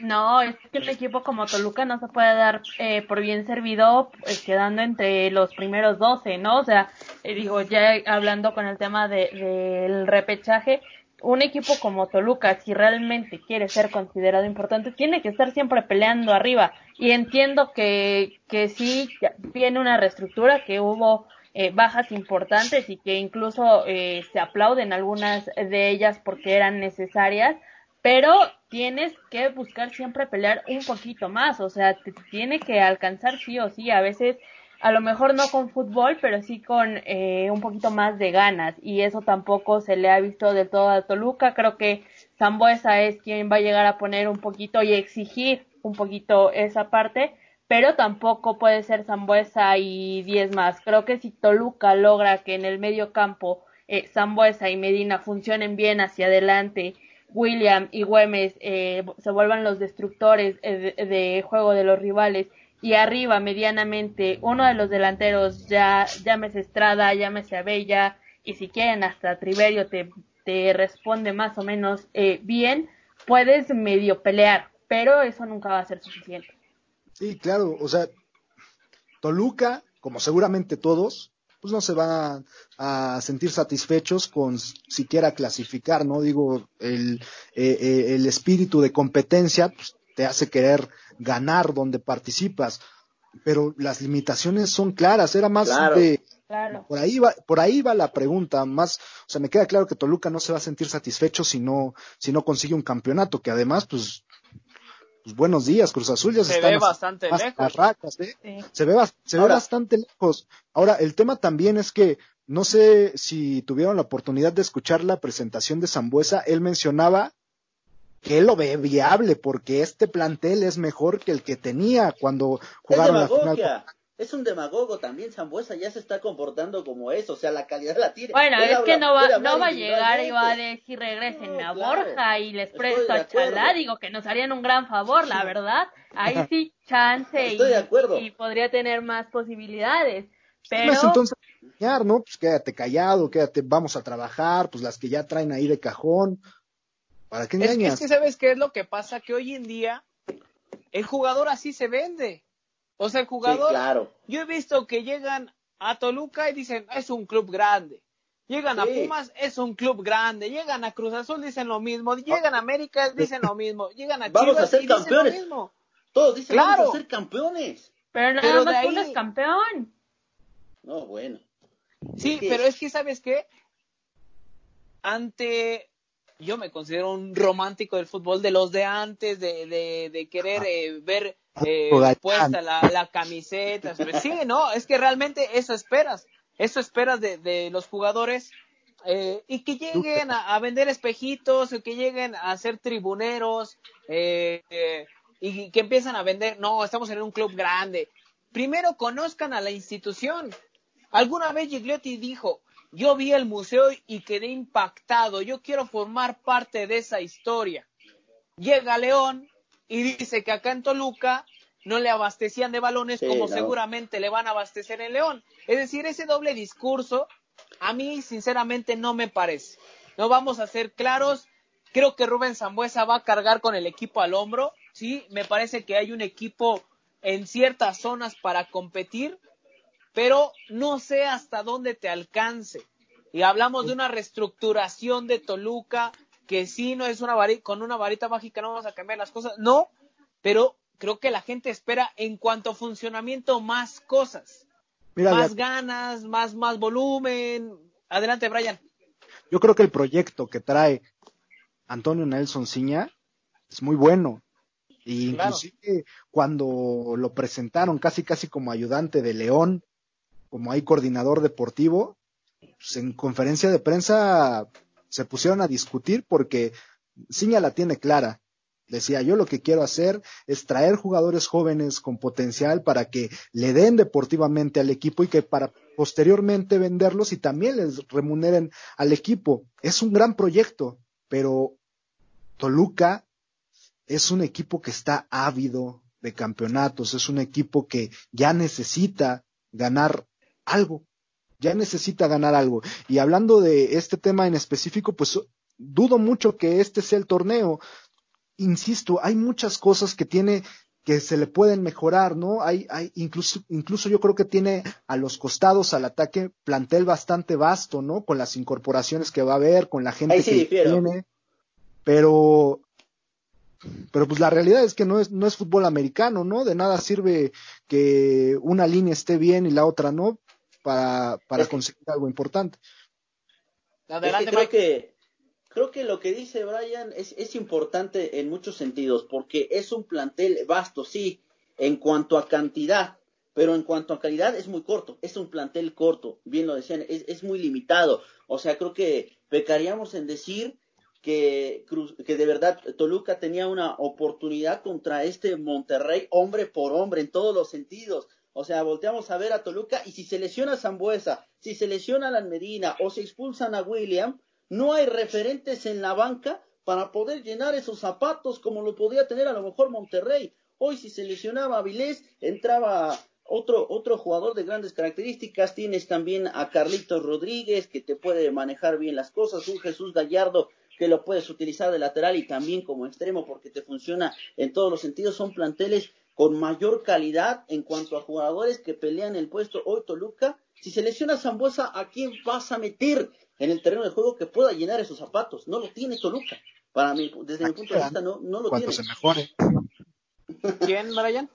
No, es que un equipo como Toluca no se puede dar por bien servido quedando entre los primeros 12, ¿no? O sea, digo, ya hablando con el tema del repechaje, un equipo como Toluca, si realmente quiere ser considerado importante, tiene que estar siempre peleando arriba. Y entiendo que, que sí viene una reestructura, que hubo eh, bajas importantes y que incluso eh, se aplauden algunas de ellas porque eran necesarias, pero tienes que buscar siempre pelear un poquito más, o sea, te tiene que alcanzar sí o sí. A veces a lo mejor no con fútbol, pero sí con eh, un poquito más de ganas. Y eso tampoco se le ha visto del todo a Toluca. Creo que Zambuesa es quien va a llegar a poner un poquito y exigir un poquito esa parte, pero tampoco puede ser Zambuesa y 10 más. Creo que si Toluca logra que en el medio campo eh, Zambuesa y Medina funcionen bien hacia adelante, William y Güemes eh, se vuelvan los destructores eh, de juego de los rivales y arriba medianamente uno de los delanteros ya llámese Estrada, llámese Abella y si quieren hasta Triverio te, te responde más o menos eh, bien, puedes medio pelear, pero eso nunca va a ser suficiente.
Sí, claro, o sea, Toluca, como seguramente todos, pues no se van a, sentir satisfechos con siquiera clasificar, ¿no? Digo, el, eh, eh, el espíritu de competencia, pues te hace querer ganar donde participas. Pero las limitaciones son claras, era más de por ahí va, por ahí va la pregunta, más, o sea, me queda claro que Toluca no se va a sentir satisfecho si no, si no consigue un campeonato, que además, pues, pues buenos días, Cruz Azul ya se,
ve bastante lejos.
¿eh? Se ve, se ve bastante lejos. Ahora, el tema también es que no sé si tuvieron la oportunidad de escuchar la presentación de Zambuesa, él mencionaba que él lo ve viable porque este plantel es mejor que el que tenía cuando jugaron la final
es un demagogo también, Zambuesa ya se está comportando como eso, o sea, la calidad la tiene.
Bueno, es que no va, no va a llegar y va a decir regresen a Borja y les presto a Chalá, digo que nos harían un gran favor, la verdad. Ahí sí, chance y, podría tener más posibilidades. Pero...
entonces, ¿no? Pues quédate callado, quédate, vamos a trabajar, pues las que ya traen ahí de cajón. ¿Para qué engañas?
es que sabes qué es lo que pasa, que hoy en día el jugador así se vende. O sea, el jugador, claro. yo he visto que llegan a Toluca y dicen, es un club grande. Llegan a Pumas, es un club grande. Llegan a Cruz Azul, dicen lo mismo. Llegan a América, dicen lo mismo. Llegan a
vamos
a
ser campeones. Dicen lo mismo. Todos dicen, vamos a ser campeones.
Pero nada más uno es campeón.
No, bueno.
Sí, pero es que, ¿sabes qué? Ante yo me considero un romántico del fútbol de los de antes, de, de, de querer eh, ver eh, puesta la, la camiseta. Sí, no, es que realmente eso esperas, eso esperas de, de los jugadores eh, y que lleguen a, vender espejitos, o que lleguen a ser tribuneros eh, eh, y que empiezan a vender, no, estamos en un club grande. Primero conozcan a la institución. Alguna vez Gigliotti dijo, yo vi el museo y quedé impactado. Yo quiero formar parte de esa historia. Llega León y dice que acá en Toluca no le abastecían de balones como seguramente le van a abastecer en León. Es decir, ese doble discurso a mí sinceramente no me parece. No vamos a ser claros. Creo que Rubén Zambuesa va a cargar con el equipo al hombro. Sí, me parece que hay un equipo en ciertas zonas para competir, pero no sé hasta dónde te alcance. Y hablamos de una reestructuración de Toluca, que sí no es una varita, con una varita mágica no vamos a cambiar las cosas, no, pero creo que la gente espera en cuanto a funcionamiento más cosas, más ganas, más, más volumen. Adelante, Brian.
Yo creo que el proyecto que trae Antonio Nelson Ciña es muy bueno. Y inclusive cuando lo presentaron casi casi como ayudante de León, como ahí coordinador deportivo, pues en conferencia de prensa se pusieron a discutir porque Ciña la tiene clara. Decía, yo lo que quiero hacer es traer jugadores jóvenes con potencial para que le den deportivamente al equipo y que para posteriormente venderlos y también les remuneren al equipo. Es un gran proyecto, pero Toluca es un equipo que está ávido de campeonatos, es un equipo que ya necesita ganar algo, ya necesita ganar algo. Y hablando de este tema en específico, pues dudo mucho que este sea el torneo. Insisto, hay muchas cosas que tiene que se le pueden mejorar, ¿no? Hay, hay, incluso, incluso yo creo que tiene a los costados al ataque plantel bastante vasto, ¿no? Con las incorporaciones que va a haber, con la gente que tiene. Pero, pero pues la realidad es que no es, no es fútbol americano, ¿no? De nada sirve que una línea esté bien y la otra no para, para conseguir algo importante.
creo que creo que lo que dice Brian es, es importante en muchos sentidos, porque es un plantel vasto, sí, en cuanto a cantidad, pero en cuanto a calidad es muy corto, es un plantel corto, bien lo decían, es, es muy limitado. O sea, creo que pecaríamos en decir que, que de verdad Toluca tenía una oportunidad contra este Monterrey, hombre por hombre, en todos los sentidos. O sea, volteamos a ver a Toluca y si se lesiona a Zambuesa, si se lesiona a la Medina o se expulsan a William, no hay referentes en la banca para poder llenar esos zapatos como lo podía tener a lo mejor Monterrey. Hoy si se lesionaba a Vilés, entraba otro, otro jugador de grandes características. Tienes también a Carlitos Rodríguez que te puede manejar bien las cosas, un Jesús Gallardo que lo puedes utilizar de lateral y también como extremo porque te funciona en todos los sentidos. Son planteles con mayor calidad en cuanto a jugadores que pelean el puesto hoy Toluca. Si se lesiona Zambuesa, ¿a quién vas a meter en el terreno de juego que pueda llenar esos zapatos? No lo tiene Toluca. Para mí, desde mi punto de vista, no, no lo tiene.
se mejore.
¿Quién, Brian?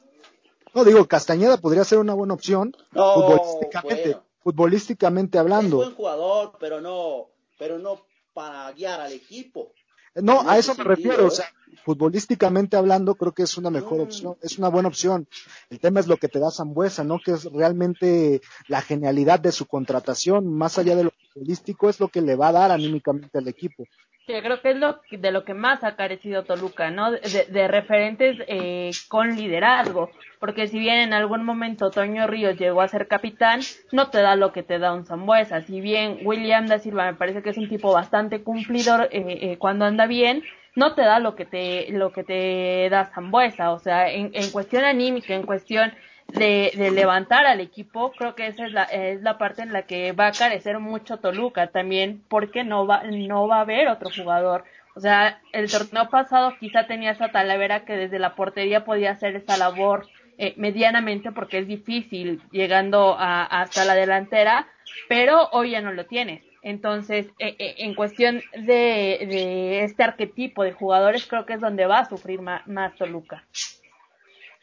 No, digo, Castañeda podría ser una buena opción futbolísticamente, futbolísticamente hablando.
Es buen jugador, pero no, pero no para guiar al equipo.
No, a eso me refiero, o sea, futbolísticamente hablando, creo que es una mejor opción, es una buena opción. El tema es lo que te da Zambuesa, ¿no? Que es realmente la genialidad de su contratación, más allá de lo futbolístico, es lo que le va a dar anímicamente al equipo.
Sí, creo que es lo de lo que más ha carecido Toluca, ¿no? De, referentes eh, con liderazgo, porque si bien en algún momento Toño Ríos llegó a ser capitán, no te da lo que te da un Zambuesa. Si bien William da Silva me parece que es un tipo bastante cumplidor eh, eh, cuando anda bien, no te da lo que te lo que te da Zambuesa. O sea, en, en cuestión anímica, en cuestión de, de, levantar al equipo, creo que esa es la, es la parte en la que va a carecer mucho Toluca también, porque no va, no va a haber otro jugador. O sea, el torneo pasado quizá tenía esa talavera que desde la portería podía hacer esa labor eh, medianamente porque es difícil llegando a, hasta la delantera, pero hoy ya no lo tienes. Entonces, eh, eh, en cuestión de, de, este arquetipo de jugadores, creo que es donde va a sufrir más, Toluca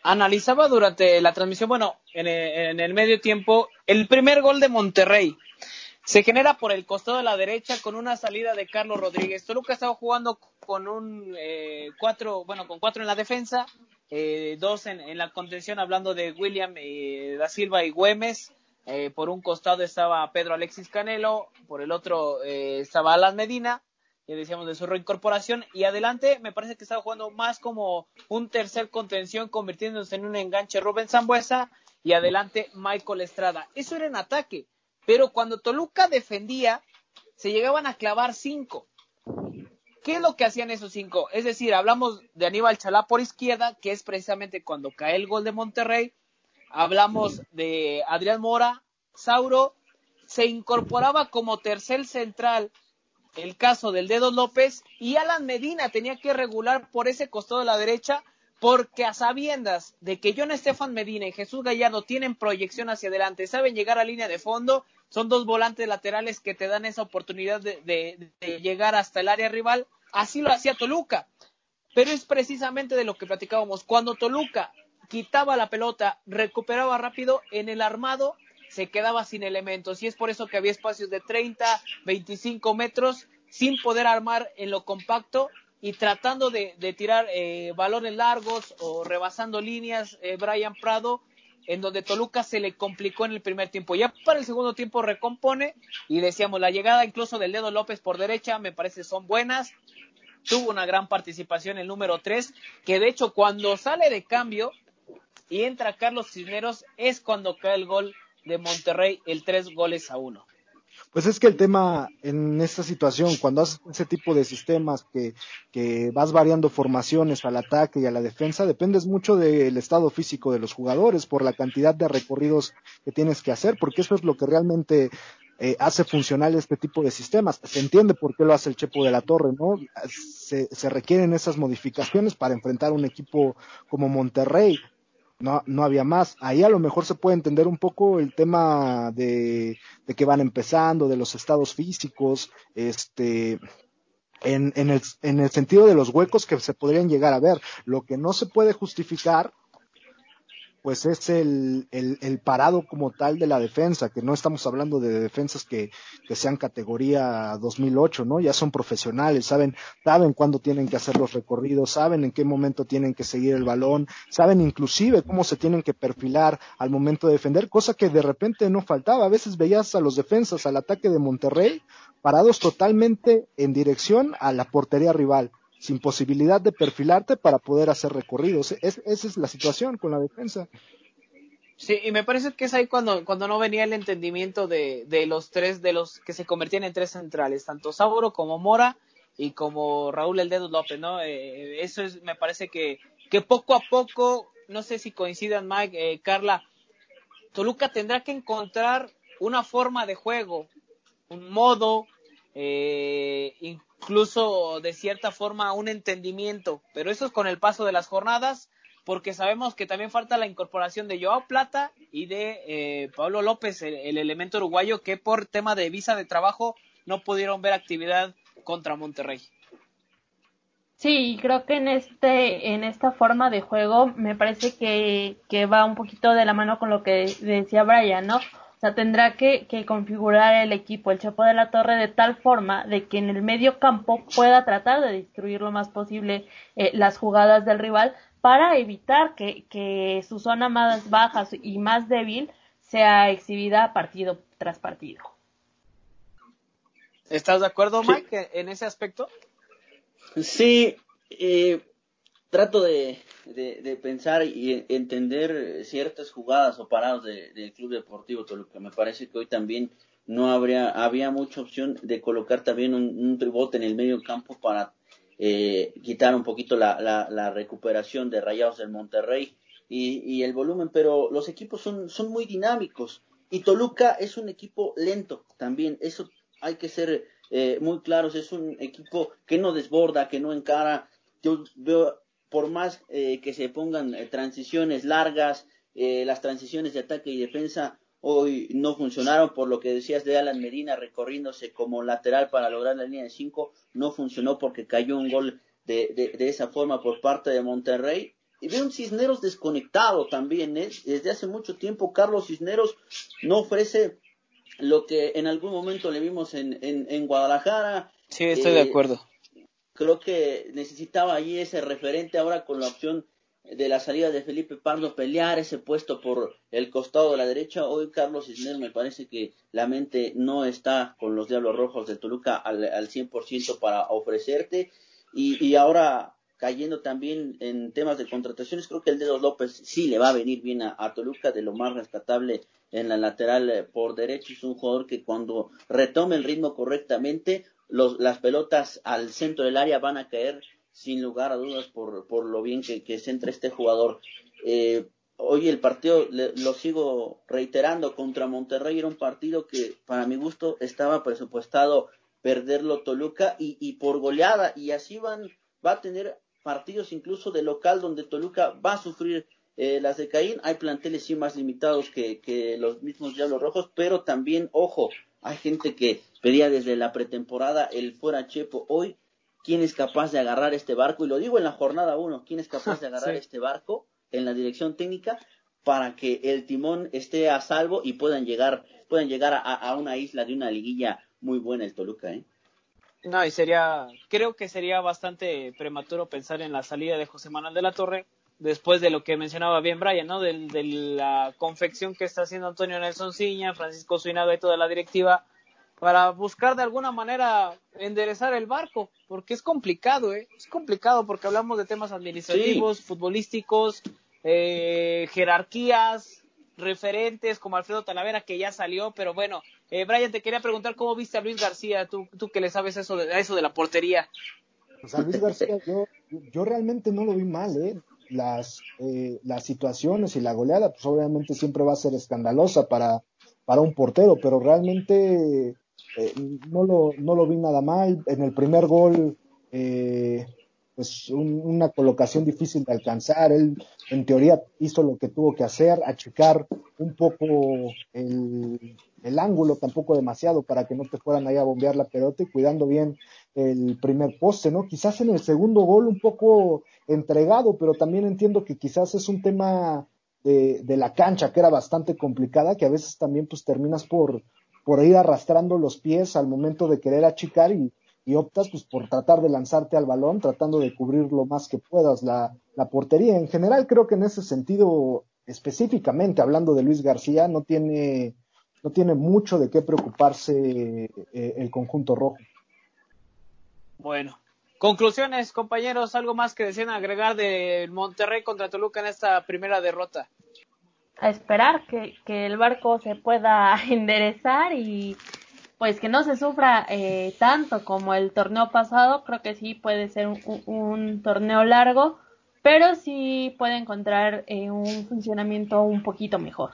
analizaba durante la transmisión, bueno, en el, medio tiempo, el primer gol de Monterrey. Se genera por el costado de la derecha con una salida de Carlos Rodríguez. Toluca estaba jugando con un eh, cuatro, bueno, con cuatro en la defensa, eh, dos en, la contención, hablando de William eh, da Silva y Güemes. Por un costado estaba Pedro Alexis Canelo, por el otro estaba Alan Medina ya decíamos de su reincorporación y adelante me parece que estaba jugando más como un tercer contención convirtiéndose en un enganche Rubén Zambuesa y adelante Michael Estrada. Eso era en ataque, pero cuando Toluca defendía se llegaban a clavar cinco. ¿Qué es lo que hacían esos cinco? Es decir, hablamos de Aníbal Chalá por izquierda, que es precisamente cuando cae el gol de Monterrey. Hablamos de Adrián Mora, Sauro, se incorporaba como tercer central el caso del Dedo López y Alan Medina tenía que regular por ese costado de la derecha porque a sabiendas de que John Estefan Medina y Jesús Gallardo tienen proyección hacia adelante, saben llegar a línea de fondo, son dos volantes laterales que te dan esa oportunidad de, llegar hasta el área rival, así lo hacía Toluca. Pero es precisamente de lo que platicábamos, cuando Toluca quitaba la pelota, recuperaba rápido, en el armado se quedaba sin elementos y es por eso que había espacios de 30, 25 metros sin poder armar en lo compacto y tratando de, tirar eh, balones largos o rebasando líneas, eh, Brian Prado, en donde Toluca se le complicó en el primer tiempo. Ya para el segundo tiempo recompone y decíamos, la llegada incluso del Dedo López por derecha me parece son buenas. Tuvo una gran participación el número 3, que de hecho cuando sale de cambio y entra Carlos Cisneros es cuando cae el gol de Monterrey el tres goles a uno.
Pues es que el tema en esta situación, cuando haces ese tipo de sistemas que, que vas variando formaciones al ataque y a la defensa, dependes mucho del estado físico de los jugadores por la cantidad de recorridos que tienes que hacer, porque eso es lo que realmente eh, hace funcional este tipo de sistemas. Se entiende por qué lo hace el Chepo de la Torre, ¿no? Se, se requieren esas modificaciones para enfrentar un equipo como Monterrey no, no había más. Ahí a lo mejor se puede entender un poco el tema de, de que van empezando, de los estados físicos, este, en, en, el, en el sentido de los huecos que se podrían llegar a ver. Lo que no se puede justificar pues es el, el, parado como tal de la defensa, que no estamos hablando de defensas que, que, sean categoría 2008, ¿no? Ya son profesionales, saben, saben cuándo tienen que hacer los recorridos, saben en qué momento tienen que seguir el balón, saben inclusive cómo se tienen que perfilar al momento de defender, cosa que de repente no faltaba. A veces veías a los defensas al ataque de Monterrey parados totalmente en dirección a la portería rival sin posibilidad de perfilarte para poder hacer recorridos. esa es la situación con la defensa.
Sí, y me parece que es ahí cuando, cuando no venía el entendimiento de, de los tres, de los que se convertían en tres centrales, tanto Sauro como Mora y como Raúl El Dedo López, ¿no? Eh, eso es, me parece que, que poco a poco, no sé si coincidan Mike, eh, Carla, Toluca tendrá que encontrar una forma de juego, un modo, eh, incluso de cierta forma un entendimiento, pero eso es con el paso de las jornadas, porque sabemos que también falta la incorporación de Joao Plata y de eh, Pablo López, el, elemento uruguayo que por tema de visa de trabajo no pudieron ver actividad contra Monterrey.
Sí, creo que en este, en esta forma de juego me parece que, que va un poquito de la mano con lo que decía Brian, ¿no? O sea, tendrá que, que configurar el equipo, el Chapo de la Torre, de tal forma de que en el medio campo pueda tratar de destruir lo más posible eh, las jugadas del rival para evitar que, que su zona más baja y más débil sea exhibida partido tras partido.
¿Estás de acuerdo, Mike, en ese aspecto?
Sí, eh, trato de, pensar y entender ciertas jugadas o parados del Club Deportivo Toluca. Me parece que hoy también no habría, había mucha opción de colocar también un, un tribote en el medio campo para eh, quitar un poquito la, la, recuperación de Rayados del Monterrey y, y, el volumen, pero los equipos son, son muy dinámicos y Toluca es un equipo lento también, eso hay que ser eh, muy claros, es un equipo que no desborda, que no encara. Yo veo, por más eh, que se pongan eh, transiciones largas, las transiciones de ataque y defensa hoy no funcionaron, por lo que decías de Alan Medina recorriéndose como lateral para lograr la línea de 5, no funcionó porque cayó un gol de, de, esa forma por parte de Monterrey. Y veo un Cisneros desconectado también, desde hace mucho tiempo Carlos Cisneros no ofrece lo que en algún momento le vimos en, en, Guadalajara.
Sí, estoy de eh, acuerdo.
Creo que necesitaba allí ese referente ahora con la opción de la salida de Felipe Pardo pelear ese puesto por el costado de la derecha. Hoy Carlos Cisneros me parece que la mente no está con los Diablos Rojos de Toluca al, al 100% para ofrecerte. Y, y ahora cayendo también en temas de contrataciones, creo que el Dedo López sí le va a venir bien a, a Toluca de lo más rescatable en la lateral eh, por derecho. Es un jugador que cuando retome el ritmo correctamente, los, las pelotas al centro del área van a caer sin lugar a dudas por, por lo bien que, que centra este jugador. Eh, hoy el partido, lo sigo reiterando, contra Monterrey era un partido que para mi gusto estaba presupuestado perderlo Toluca y, y por goleada y así van, va a tener partidos incluso de local donde Toluca va a sufrir eh, las de Caín, hay planteles sí más limitados que, que los mismos Diablos Rojos, pero también, ojo, hay gente que pedía desde la pretemporada el fuera Chepo. Hoy, ¿quién es capaz de agarrar este barco? Y lo digo en la jornada 1, ¿quién es capaz de agarrar este barco en la dirección técnica para que el timón esté a salvo y puedan llegar, puedan llegar a, a una isla de una liguilla muy buena el Toluca, ¿eh?
No, y sería, creo que sería bastante prematuro pensar en la salida de José Manuel de la Torre, después de lo que mencionaba bien Brian, ¿no? De, la confección que está haciendo Antonio Nelson Ciña, Francisco Suinaga y toda la directiva para buscar de alguna manera enderezar el barco, porque es complicado, ¿eh? Es complicado porque hablamos de temas administrativos, futbolísticos, eh, jerarquías, referentes como Alfredo Talavera que ya salió, pero bueno, eh, Brian, te quería preguntar cómo viste a Luis García, tú, tú que le sabes eso de, eso de la portería.
Pues a Luis García yo, yo realmente no lo vi mal, ¿eh? las, eh, las situaciones y la goleada, pues obviamente siempre va a ser escandalosa para, para un portero, pero realmente eh, no, lo, no lo vi nada mal. En el primer gol, eh, pues una colocación difícil de alcanzar. Él, en teoría, hizo lo que tuvo que hacer, achicar un poco el, el ángulo, tampoco demasiado, para que no te fueran ahí a bombear la pelota y cuidando bien el primer poste, ¿no? Quizás en el segundo gol un poco entregado, pero también entiendo que quizás es un tema de, de la cancha que era bastante complicada, que a veces también pues terminas por, por ir arrastrando los pies al momento de querer achicar y, y optas pues por tratar de lanzarte al balón, tratando de cubrir lo más que puedas la, la portería. En general creo que en ese sentido, específicamente hablando de Luis García, no tiene, no tiene mucho de qué preocuparse eh, el conjunto rojo.
Bueno, conclusiones, compañeros, algo más que decían agregar de Monterrey contra Toluca en esta primera derrota.
A esperar que, que el barco se pueda enderezar y pues que no se sufra eh, tanto como el torneo pasado. Creo que sí puede ser un, torneo largo, pero sí puede encontrar eh, un funcionamiento un poquito mejor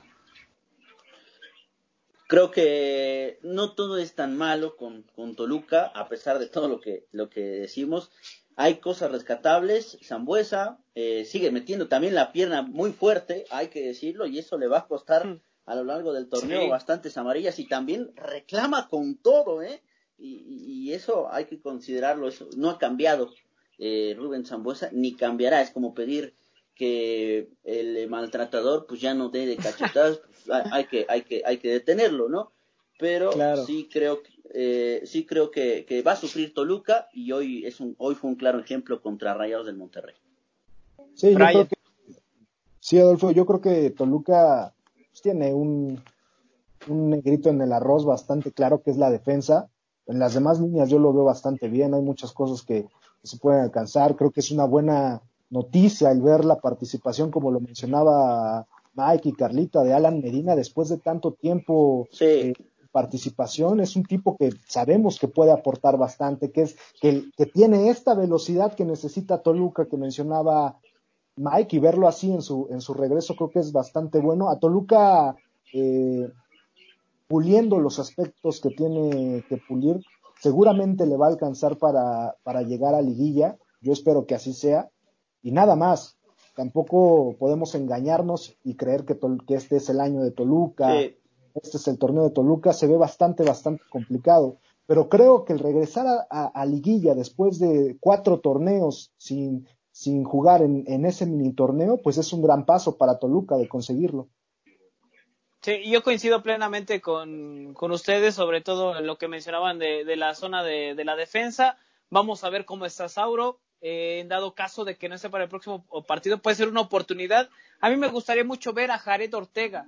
creo que no todo es tan malo con, con, Toluca, a pesar de todo lo que, lo que decimos. Hay cosas rescatables. Zambuesa eh, sigue metiendo también la pierna muy fuerte, hay que decirlo, y eso le va a costar mm. a lo largo del torneo bastantes amarillas y también reclama con todo, ¿eh? Y, y, eso hay que considerarlo, eso no ha cambiado. eh, Rubén Zambuesa, ni cambiará. Es como pedir que el maltratador pues ya no dé de cachetadas, pues, hay, que, hay, que, hay que detenerlo, ¿no? Pero sí creo, eh, sí creo que, que, va a sufrir Toluca y hoy, es un, hoy fue un claro ejemplo contra Rayados del Monterrey.
Sí, yo creo que, sí, Adolfo, yo creo que Toluca pues, tiene un, un negrito en el arroz bastante claro que es la defensa. En las demás líneas yo lo veo bastante bien, hay muchas cosas que, se pueden alcanzar. Creo que es una buena noticia el ver la participación, como lo mencionaba Mike y Carlita, de Alan Medina después de tanto tiempo.
Sí.
Participación es un tipo que sabemos que puede aportar bastante, que es que, tiene esta velocidad que necesita Toluca que mencionaba Mike y verlo así en su en su regreso creo que es bastante bueno. A Toluca eh, puliendo los aspectos que tiene que pulir, seguramente le va a alcanzar para, para llegar a liguilla, yo espero que así sea, y nada más, tampoco podemos engañarnos y creer que, que este es el año de Toluca, este es el torneo de Toluca, se ve bastante, bastante complicado, pero creo que el regresar a, liguilla después de cuatro torneos sin, sin jugar en, en ese mini torneo, pues es un gran paso para Toluca de conseguirlo.
Sí, yo coincido plenamente con, con ustedes, sobre todo en lo que mencionaban de, de la zona de, de, la defensa. Vamos a ver cómo está Sauro. Eh, en dado caso de que no esté para el próximo partido, puede ser una oportunidad. A mí me gustaría mucho ver a Jared Ortega.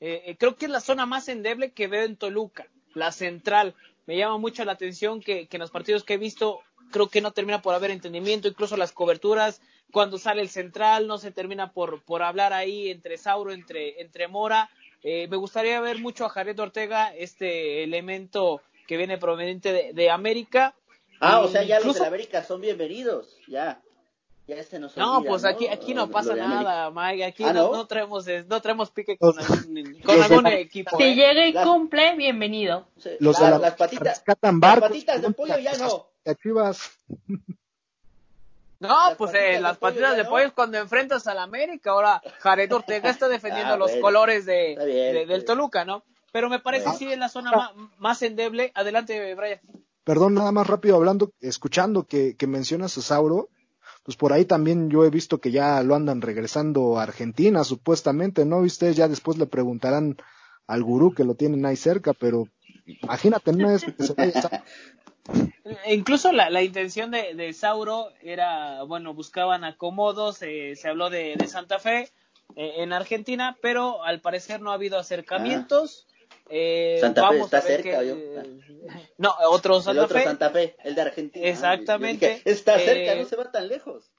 Eh, eh, creo que es la zona más endeble que veo en Toluca, la central. Me llama mucho la atención que, que en los partidos que he visto creo que no termina por haber entendimiento, incluso las coberturas, cuando sale el central, no se termina por, por hablar ahí entre Sauro, entre, entre Mora. Eh, me gustaría ver mucho a Jared Ortega, este elemento que viene proveniente de, América.
Ah, o sea, ya los de América son bienvenidos, ya. Ya este no,
no pues aquí, aquí no pasa nada, Mike. Aquí ¿Ah, no? no? traemos, no traemos pique con, algún, con algún equipo.
Si ¿eh? llega y cumple, bienvenido.
Los de las patitas, las patitas de pollo ya no.
No, pues eh, las partidas de pollo es cuando enfrentas al América. Ahora Jared Ortega está defendiendo ah, los colores de, del. Toluca, ¿no? Pero me parece que sí es la zona más, endeble. Adelante, Brian.
Perdón, nada más rápido hablando, escuchando que, que mencionas a Sauro, pues por ahí también yo he visto que ya lo andan regresando a Argentina, supuestamente, ¿no? Ustedes ya después le preguntarán al gurú que lo tienen ahí cerca, pero imagínate, no es que se
Incluso la, la intención de, de, Sauro era, bueno, buscaban acomodos, eh, se habló de, de Santa Fe eh, en Argentina, pero al parecer no ha habido acercamientos.
Eh, Santa Fe está cerca, yo.
No, otro Santa
el otro
Fe.
Santa Fe, el de Argentina.
Exactamente.
está cerca, no se va tan lejos.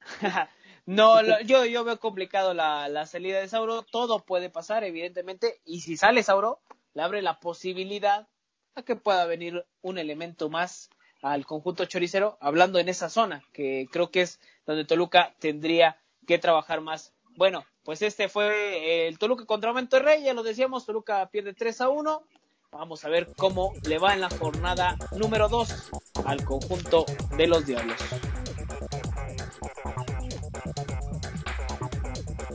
no, yo, yo veo complicado la, la salida de Sauro. Todo puede pasar, evidentemente. Y si sale Sauro, le abre la posibilidad a que pueda venir un elemento más al conjunto choricero, hablando en esa zona, que creo que es donde Toluca tendría que trabajar más. Bueno, pues este fue el Toluca contra Monterrey, ya lo decíamos, Toluca pierde 3 a 1. Vamos a ver cómo le va en la jornada número 2 al conjunto de los Diablos.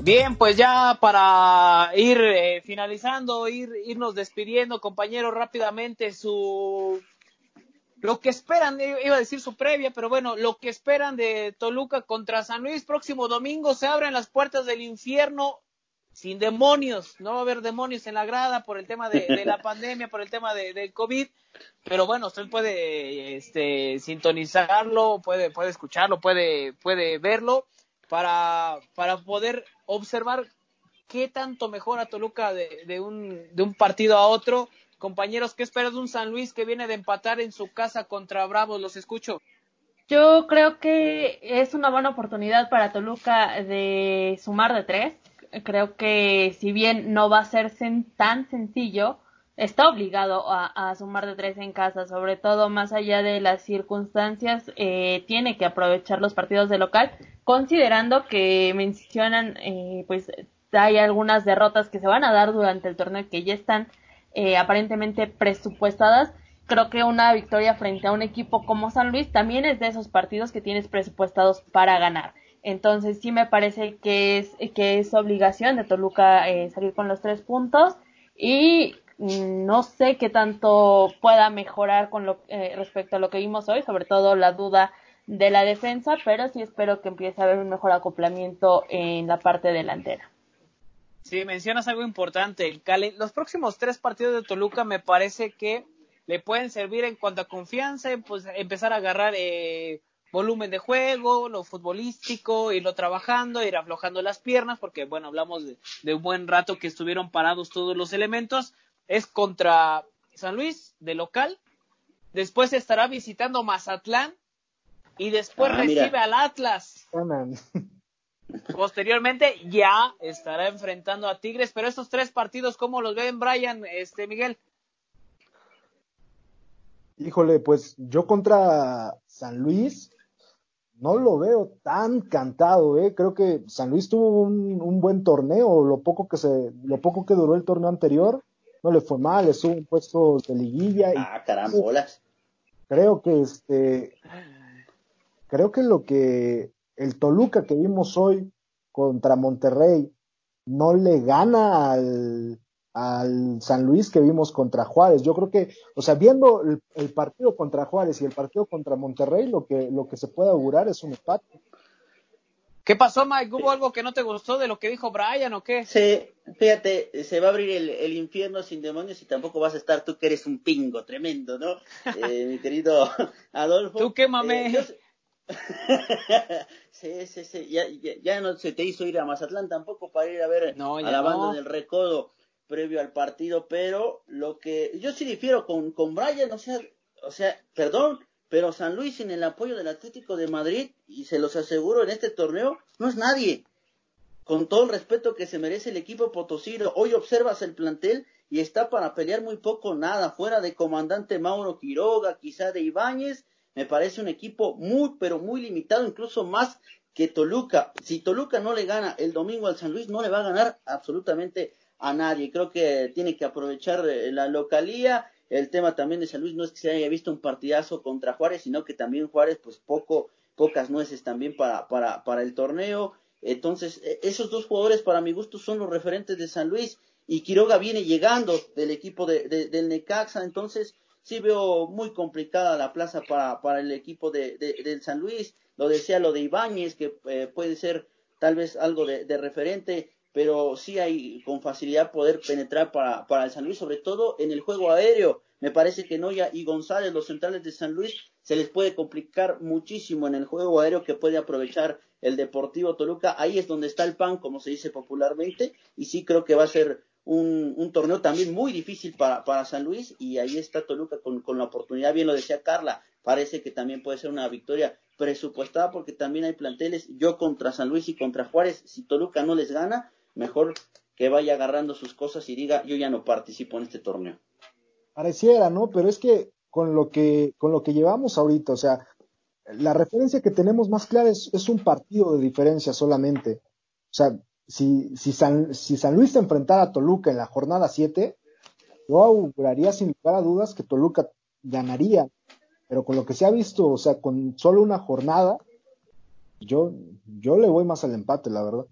Bien, pues ya para ir eh, finalizando, ir, irnos despidiendo, compañeros, rápidamente su lo que esperan, iba a decir su previa, pero bueno, lo que esperan de Toluca contra San Luis próximo domingo se abren las puertas del infierno sin demonios, no va a haber demonios en la grada por el tema de, la pandemia, por el tema de, del COVID, pero bueno, usted puede este, sintonizarlo, puede, puede escucharlo, puede, puede verlo para, para poder observar qué tanto mejora Toluca de, de, un, de un partido a otro. Compañeros, ¿qué esperas de un San Luis que viene de empatar en su casa contra Bravos? Los escucho.
Yo creo que es una buena oportunidad para Toluca de sumar de tres. Creo que si bien no va a ser tan sencillo, está obligado a, sumar de tres en casa, sobre todo más allá de las circunstancias, eh, tiene que aprovechar los partidos de local, considerando que mencionan, eh, pues hay algunas derrotas que se van a dar durante el torneo que ya están eh, aparentemente presupuestadas. Creo que una victoria frente a un equipo como San Luis también es de esos partidos que tienes presupuestados para ganar. Entonces sí me parece que es que es obligación de Toluca salir con los tres puntos y no sé qué tanto pueda mejorar con lo, eh, respecto a lo que vimos hoy, sobre todo la duda de la defensa, pero sí espero que empiece a haber un mejor acoplamiento en la parte delantera.
Sí, mencionas algo importante. Los próximos tres partidos de Toluca me parece que le pueden servir en cuanto a confianza, pues empezar a agarrar eh, volumen de juego, lo futbolístico, irlo trabajando, ir aflojando las piernas, porque bueno, hablamos de, un buen rato que estuvieron parados todos los elementos. Es contra San Luis, de local. Después estará visitando Mazatlán y después ah, recibe al Atlas. Posteriormente ya estará enfrentando a Tigres, pero estos tres partidos, ¿cómo los ven, Brian, este Miguel?
Híjole, pues yo contra San Luis no lo veo tan cantado, eh. Creo que San Luis tuvo un, buen torneo, lo poco que se, lo poco que duró el torneo anterior, no le fue mal, estuvo un puesto de liguilla.
Ah, carambolas.
Creo que este, creo que lo que el Toluca que vimos hoy contra Monterrey no le gana al, al San Luis que vimos contra Juárez. Yo creo que, o sea, viendo el, partido contra Juárez y el partido contra Monterrey, lo que, lo que se puede augurar es un empate.
¿Qué pasó, Mike? ¿Hubo algo que no te gustó de lo que dijo Brian o qué?
Sí, fíjate, se va a abrir el, infierno sin demonios y tampoco vas a estar tú que eres un pingo tremendo, ¿no? Eh, mi querido Adolfo.
Tú quémame. Eh,
sí, sí, sí. Ya, ya, no se te hizo ir a Mazatlán tampoco para ir a ver a la banda del Recodo previo al partido, pero lo que yo sí difiero con, con Brian, o sea, o sea, perdón, pero San Luis sin el apoyo del Atlético de Madrid, y se los aseguro en este torneo, no es nadie. Con todo el respeto que se merece el equipo potosí, hoy observas el plantel y está para pelear muy poco nada, fuera de comandante Mauro Quiroga, quizá de Ibáñez, me parece un equipo muy, pero muy limitado, incluso más que Toluca. Si Toluca no le gana el domingo al San Luis, no le va a ganar absolutamente a nadie. Creo que tiene que aprovechar eh, la localía. El tema también de San Luis no es que se haya visto un partidazo contra Juárez, sino que también Juárez, pues poco, pocas nueces también para, para, para el torneo. Entonces, e, esos dos jugadores para mi gusto son los referentes de San Luis y Quiroga viene llegando del equipo de, del Necaxa, entonces sí veo muy complicada la plaza para, para el equipo de, del San Luis. Lo decía lo de Ibáñez, que eh, puede ser tal vez algo de, de referente pero sí hay con facilidad poder penetrar para, para el San Luis, sobre todo en el juego aéreo. Me parece que Noya y González, los centrales de San Luis, se les puede complicar muchísimo en el juego aéreo que puede aprovechar el Deportivo Toluca. Ahí es donde está el pan, como se dice popularmente, y sí creo que va a ser un, torneo también muy difícil para, San Luis, y ahí está Toluca con, la oportunidad, bien lo decía Carla, parece que también puede ser una victoria presupuestada porque también hay planteles, yo contra San Luis y contra Juárez, si Toluca no les gana, mejor que vaya agarrando sus cosas y diga, yo ya no participo en este torneo.
Pareciera, ¿no? Pero es que con lo que, con lo que llevamos ahorita, o sea, la referencia que tenemos más clara es, un partido de diferencia solamente. O sea, si, si, San, si San Luis se enfrentara a Toluca en la jornada 7, yo auguraría sin lugar a dudas que Toluca ganaría. Pero con lo que se ha visto, o sea, con solo una jornada, yo, yo le voy más al empate, la verdad.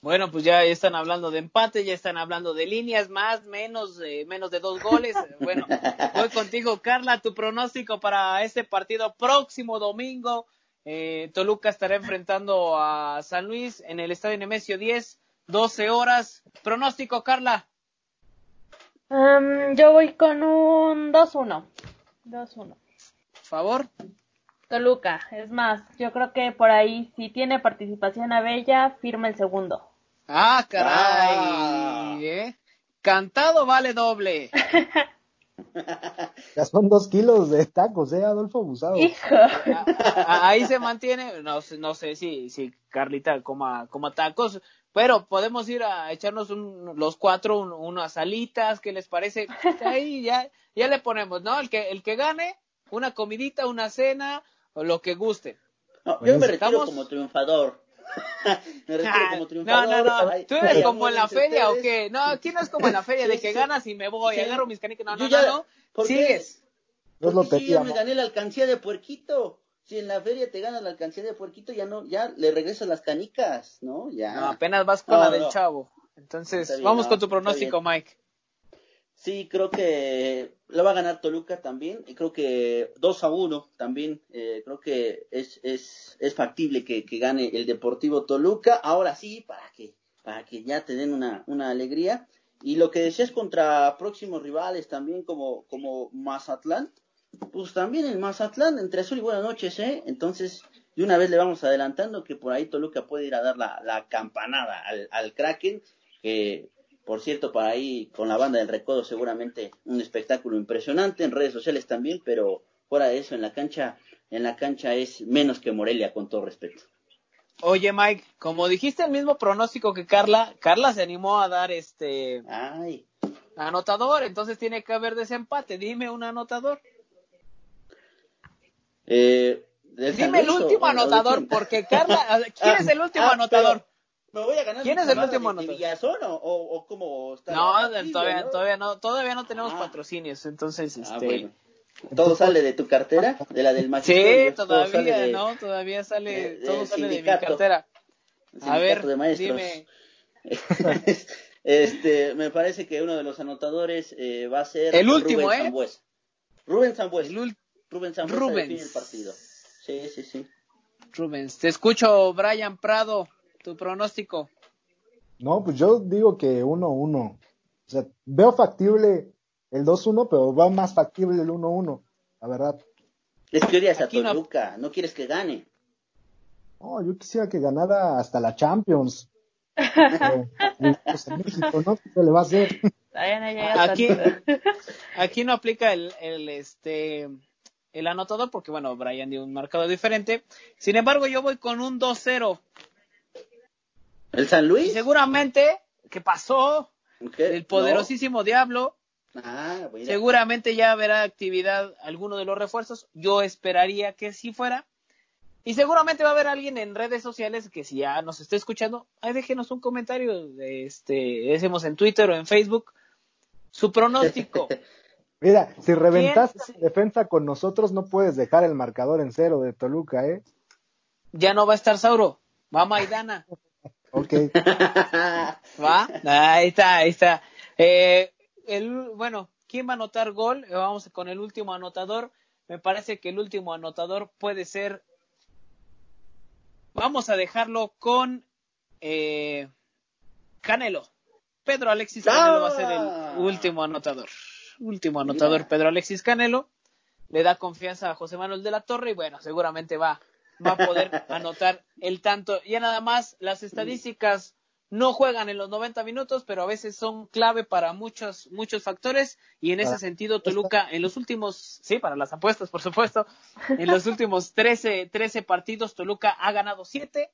Bueno, pues ya están hablando de empate, ya están hablando de líneas, más, menos, eh, menos de dos goles. Bueno, voy contigo, Carla, tu pronóstico para este partido próximo domingo. Eh, Toluca estará enfrentando a San Luis en el Estadio Nemesio 10, 12 horas. Pronóstico, Carla.
yo voy con un 2-1. 2-1.
¿Favor?
Toluca, es más, yo creo que por ahí, si tiene participación a Bella, firma el segundo.
Ah, caray. Ah. ¿eh? Cantado vale doble.
Ya son dos kilos de tacos, ¿eh, Adolfo Abusado?
Ahí se mantiene, no, no sé si, si Carlita coma, coma tacos, pero podemos ir a echarnos los cuatro unas alitas, ¿qué les parece? Ahí ya, ya le ponemos, ¿no? El que, el que gane, una comidita, una cena, o lo que guste.
yo me retiro como triunfador. me retiro como triunfador.
No, no, no. ¿Tú eres como en la feria o qué? No, aquí no es como en la feria de que ganas y me voy, agarro mis canicas. No, no, no, no. Sigues.
Porque yo me gané la alcancía de puerquito. Si en la feria te ganas la alcancía de puerquito, ya no, ya le regresas las canicas, ¿no? Ya.
No, apenas vas con la del chavo. Entonces, vamos con tu pronóstico, Mike.
Sí, creo que lo va a ganar Toluca también. Y creo que 2 a 1 también. Eh, creo que es, es, es factible que, que, gane el Deportivo Toluca. Ahora sí, para que, para que ya te den una, una alegría. Y lo que decías contra próximos rivales también como, como Mazatlán. Pues también el Mazatlán, entre azul y buenas noches, ¿eh? Entonces, de una vez le vamos adelantando que por ahí Toluca puede ir a dar la, la campanada al, al Kraken. Que por cierto, para ahí con la banda del Recodo seguramente un espectáculo impresionante en redes sociales también, pero fuera de eso en la cancha, en la cancha es menos que Morelia con todo respeto.
Oye Mike, como dijiste el mismo pronóstico que Carla, Carla se animó a dar este
Ay.
anotador, entonces tiene que haber desempate. Dime un anotador.
Eh,
Dime el último anotador, porque Carla, ¿quién es el último
ah,
anotador?
Me voy a ganar
¿Quién es el último
de, de Villazón o, o, o cómo está
no, todavía,
¿no?
todavía no, todavía no tenemos
Ah.
patrocinios, entonces
Ah,
este
bueno. Todo sale de tu cartera, de la del
Sí,
magisterio. sale
todavía,
de-
¿no? Todavía sale,
de-
todo sale de mi cartera. A ver,
de maestros.
dime.
este, me parece que uno de los anotadores eh, va a ser
El último,
Rubén
¿eh?
Rubén Sambuesa.
El ul-
Rubén Sambuesa
Rubens.
el partido. Sí, sí, sí.
Rubens, te escucho, Brian Prado, tu pronóstico.
No, pues yo digo que 1-1. O sea, veo factible el 2-1, pero va más factible el 1-1, la verdad.
Es que odias a
Aquí no-
Toluca, no quieres que gane.
No, yo quisiera que ganara hasta la Champions. Pero, pues, en México, ¿no? ¿Qué se le va a hacer?
No
Aquí, aquí no aplica el, el, este, el anotador porque, bueno, Brian dio un marcador diferente. Sin embargo, yo voy con un 2-0.
¿El San
Y
Luis?
seguramente, ¿qué pasó?
¿Qué?
El poderosísimo Diablo.
Ah, mira.
Seguramente ya verá actividad alguno de los refuerzos. Yo esperaría que sí fuera. Y seguramente va a haber alguien en redes sociales que si ya nos está escuchando, ahí déjenos un comentario, de este, decimos en Twitter o en Facebook, su pronóstico.
Mira, si reventaste defensa con nosotros, no puedes dejar el marcador en cero de Toluca, ¿eh?
ya no va a estar Sauro, va Maidana,
Ok.
va, ahí está, ahí está. Eh, el, bueno, ¿quién va a anotar gol? Eh, Vamos con el último anotador. Me parece que el último anotador puede ser Vamos a dejarlo con eh, Canelo. Pedro Alexis Canelo va a ser
¡Ah!
el último anotador. Último anotador,
Mira.
Pedro Alexis Canelo. Le da confianza a José Manuel de la Torre y bueno, seguramente va, va a poder anotar el tanto. Ya nada más, las estadísticas no juegan en los 90 minutos, pero a veces son clave para muchos, muchos factores. Y en ese sentido, Toluca en los últimos, sí, para las apuestas, por supuesto, en los últimos 13, 13 partidos, Toluca ha ganado 7,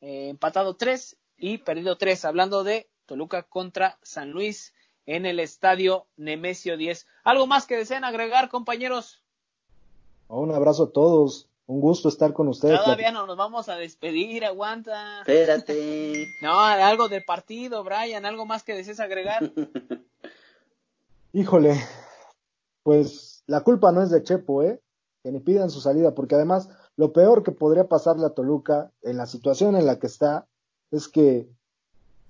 eh, empatado 3 y perdido 3. Hablando de Toluca contra San Luis en el estadio Nemesio 10. ¿Algo más que deseen agregar, compañeros?
Un abrazo a todos. Un gusto estar con ustedes.
Todavía no nos vamos a despedir, aguanta.
Espérate.
No, algo del partido, Brian, algo más que desees agregar.
Híjole, pues la culpa no es de Chepo, ¿eh? Que ni pidan su salida, porque además lo peor que podría pasarle a Toluca en la situación en la que está es que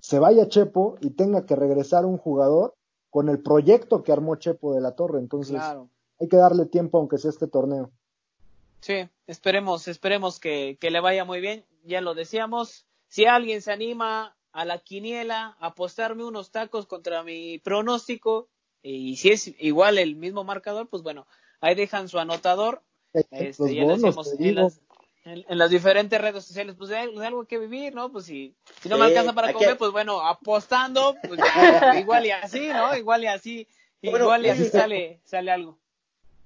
se vaya Chepo y tenga que regresar un jugador con el proyecto que armó Chepo de la Torre. Entonces
Claro.
hay que darle tiempo aunque sea este torneo.
Sí, esperemos, esperemos que, que le vaya muy bien. Ya lo decíamos. Si alguien se anima a la quiniela, a apostarme unos tacos contra mi pronóstico, y si es igual el mismo marcador, pues bueno, ahí dejan su anotador. Este, ya lo
bonos,
decíamos en las, en, en las diferentes redes sociales, pues de, de algo que vivir, ¿no? Pues si, si no me alcanza para
hay
comer, pues bueno, apostando, pues igual y así, ¿no? Igual y así,
Bueno,
igual y así sale, sale algo.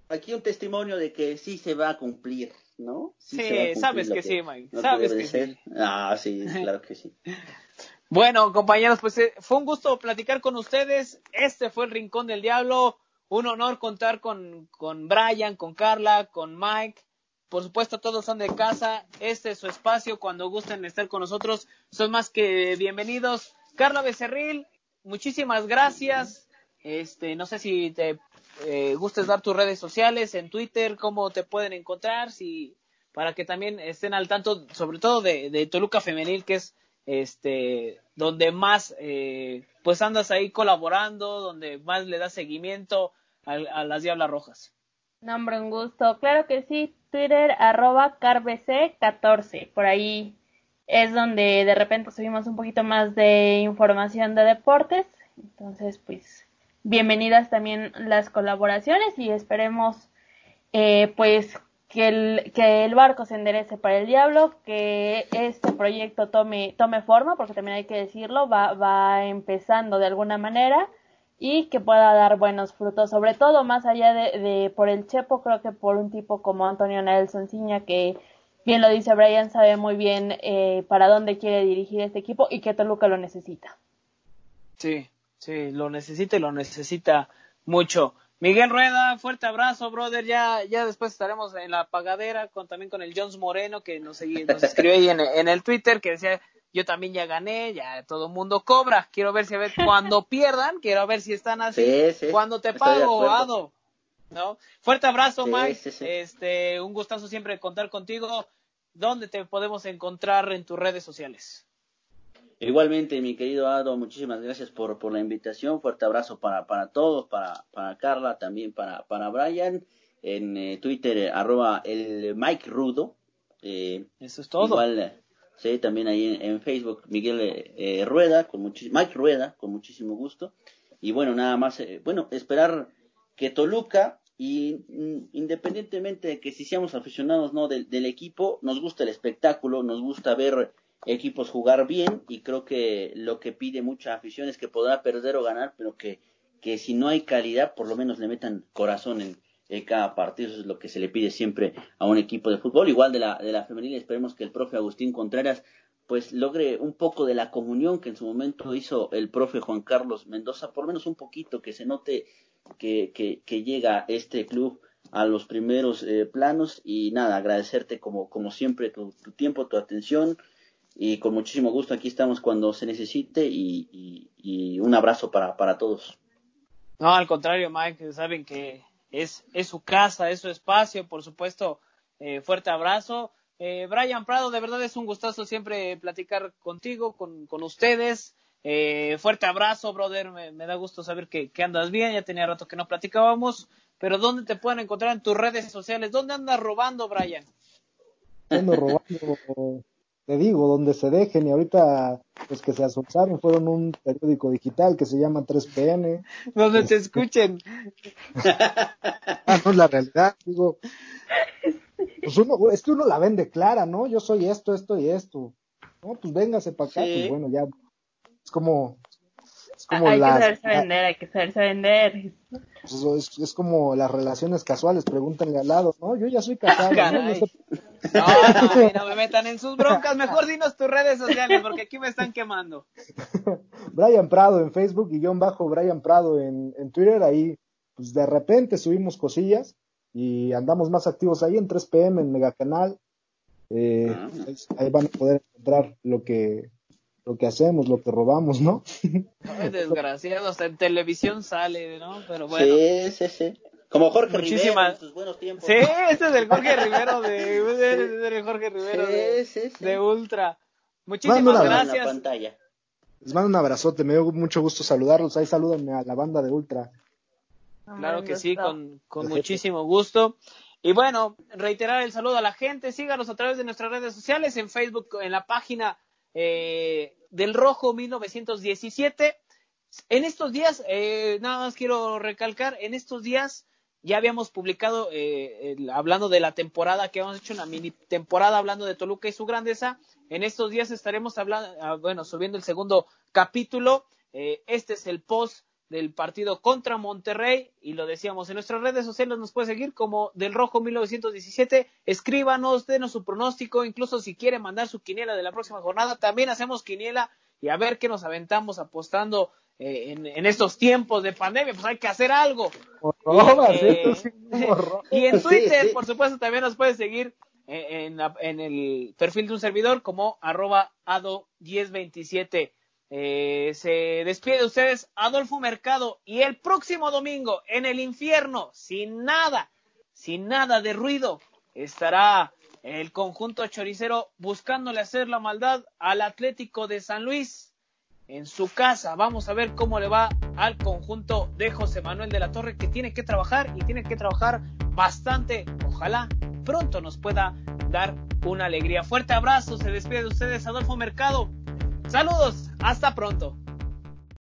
Aquí un testimonio de que sí se va a cumplir, ¿no?
Sí, sabes que sí, Mike, sabes que
ser. Ah, sí, claro que sí.
Bueno, compañeros, pues eh, fue un gusto platicar con ustedes. Este fue el Rincón del Diablo. Un honor contar con, con Brian, con Carla, con Mike. Por supuesto, todos son de casa. Este es su espacio. Cuando gusten estar con nosotros, son más que bienvenidos. Carla Becerril, muchísimas gracias. Este, no sé si te eh, gustes dar tus redes sociales en Twitter, cómo te pueden encontrar, para que también estén al tanto, sobre todo de, de Toluca Femenil, que es este, donde más, eh, pues andas ahí colaborando, donde más le das seguimiento a, a las Diablas Rojas.
Nombre, un gusto. Claro que sí, Twitter arroba carbc14. Por ahí es donde de repente subimos un poquito más de información de deportes. Entonces, pues, bienvenidas también las colaboraciones y esperemos, eh, pues, que el, que el barco se enderece para el diablo, que este proyecto tome, tome forma, porque también hay que decirlo, va, va empezando de alguna manera y que pueda dar buenos frutos, sobre todo más allá de, por el Chepo, creo que por un tipo como Antonio Nelson Ciña, que bien lo dice Brian, sabe muy bien eh, para dónde quiere dirigir este equipo y que Toluca lo necesita.
Sí, sí, lo necesita y lo necesita mucho. Miguel Rueda, fuerte abrazo, brother. Ya, ya después estaremos en la pagadera con también con el Jones Moreno que nos, nos escribió ahí en, en, el Twitter que decía yo también ya gané, ya todo el mundo cobra. Quiero ver si a ver cuando pierdan, quiero ver si están así. cuando te pago, Ado. ¿No? Fuerte abrazo, Mike. Este, un gustazo siempre contar contigo. ¿Dónde te podemos encontrar en tus redes sociales?
Igualmente, mi querido Ado, muchísimas gracias por, por la invitación. Fuerte abrazo para, para todos, para, para Carla, también para, para Brian. En eh, Twitter, eh, arroba el Mike Rudo.
Eh, Eso es todo.
Igual, Sí, también ahí en, Facebook, Miguel eh, Rueda, con Mike Rueda, con muchísimo gusto. Y bueno, nada más, eh, bueno, esperar que Toluca, y mm, independientemente de que si seamos aficionados no del, equipo, nos gusta el espectáculo, nos gusta ver equipos jugar bien y creo que lo que pide mucha afición es que podrá perder o ganar, pero que, que si no hay calidad, por lo menos le metan corazón en, cada partido, eso es lo que se le pide siempre a un equipo de fútbol. Igual de la, de la femenil, esperemos que el profe Agustín Contreras pues logre un poco de la comunión que en su momento hizo el profe Juan Carlos Mendoza, por lo menos un poquito, que se note que, que, llega este club a los primeros eh, planos. Y nada, agradecerte como, como siempre tu, tiempo, tu atención y con muchísimo gusto aquí estamos cuando se necesite y, y un abrazo para, para todos.
No, al contrario, Mike, saben que es, es su casa, es su espacio, por supuesto, eh, fuerte abrazo. Eh, Brian Prado, de verdad es un gustazo siempre platicar contigo, con, con ustedes. Eh, fuerte abrazo, brother. Me, da gusto saber que, que, andas bien. Ya tenía rato que no platicábamos. Pero ¿dónde te pueden encontrar en tus redes sociales? ¿Dónde andas robando, Brian?
Ando robando te digo, donde se dejen y ahorita los que se asociaron fueron un periódico digital que se llama 3PN.
Donde te escuchen.
ah, no es la realidad, digo. Pues uno, es que uno la vende clara, ¿no? Yo soy esto, esto y esto. No, pues véngase para acá, pues bueno, ya. Es como,
hay que saberse vender, hay que saberse vender.
Pues es, como las relaciones casuales, pregúntenle al lado, ¿no? Yo ya soy casado.
¿no? No, no, me metan en sus broncas, mejor dinos tus redes sociales, porque aquí me están quemando.
Brian Prado en Facebook y John Bajo Brian Prado en, en Twitter, ahí pues de repente subimos cosillas y andamos más activos ahí en 3pm, en Megacanal. Eh, ah. ahí van a poder encontrar lo que lo que hacemos, lo que robamos, ¿no?
desgraciado, hasta en televisión sale, ¿no? Pero bueno.
Sí, sí, sí. Como Jorge Rivero en sus buenos tiempos.
Sí, este es el Jorge Rivero de, este es el Jorge Rivero de, de, Ultra. Muchísimas gracias.
Les mando un abrazote, me dio mucho gusto saludarlos. Ahí salúdenme a la banda de Ultra.
Claro que sí, con, con muchísimo gusto. Y bueno, reiterar el saludo a la gente. Síganos a través de nuestras redes sociales, en Facebook, en la página eh, del Rojo 1917. En estos días, eh, nada más quiero recalcar, en estos días ya habíamos publicado, eh, hablando de la temporada que hemos hecho, una mini temporada hablando de Toluca y su grandeza. En estos días estaremos hablando, ah, bueno, subiendo el segundo capítulo. este es el post del partido contra Monterrey y lo decíamos en nuestras redes sociales nos puede seguir como del Rojo 1917 escríbanos denos su pronóstico incluso si quiere mandar su quiniela de la próxima jornada también hacemos quiniela y a ver qué nos aventamos apostando eh, en, estos tiempos de pandemia. Pues hay que hacer algo. Eh, y en Twitter por supuesto también nos puede seguir eh, en, en, el perfil de un servidor como arroba ado 1027 eh, se despide de ustedes Adolfo Mercado y el próximo domingo en el infierno, sin nada, sin nada de ruido, estará el conjunto choricero buscándole hacer la maldad al Atlético de San Luis en su casa. Vamos a ver cómo le va al conjunto de José Manuel de la Torre que tiene que trabajar y tiene que trabajar bastante. Ojalá pronto nos pueda dar una alegría. Fuerte abrazo, se despide de ustedes Adolfo Mercado. Saludos, hasta pronto.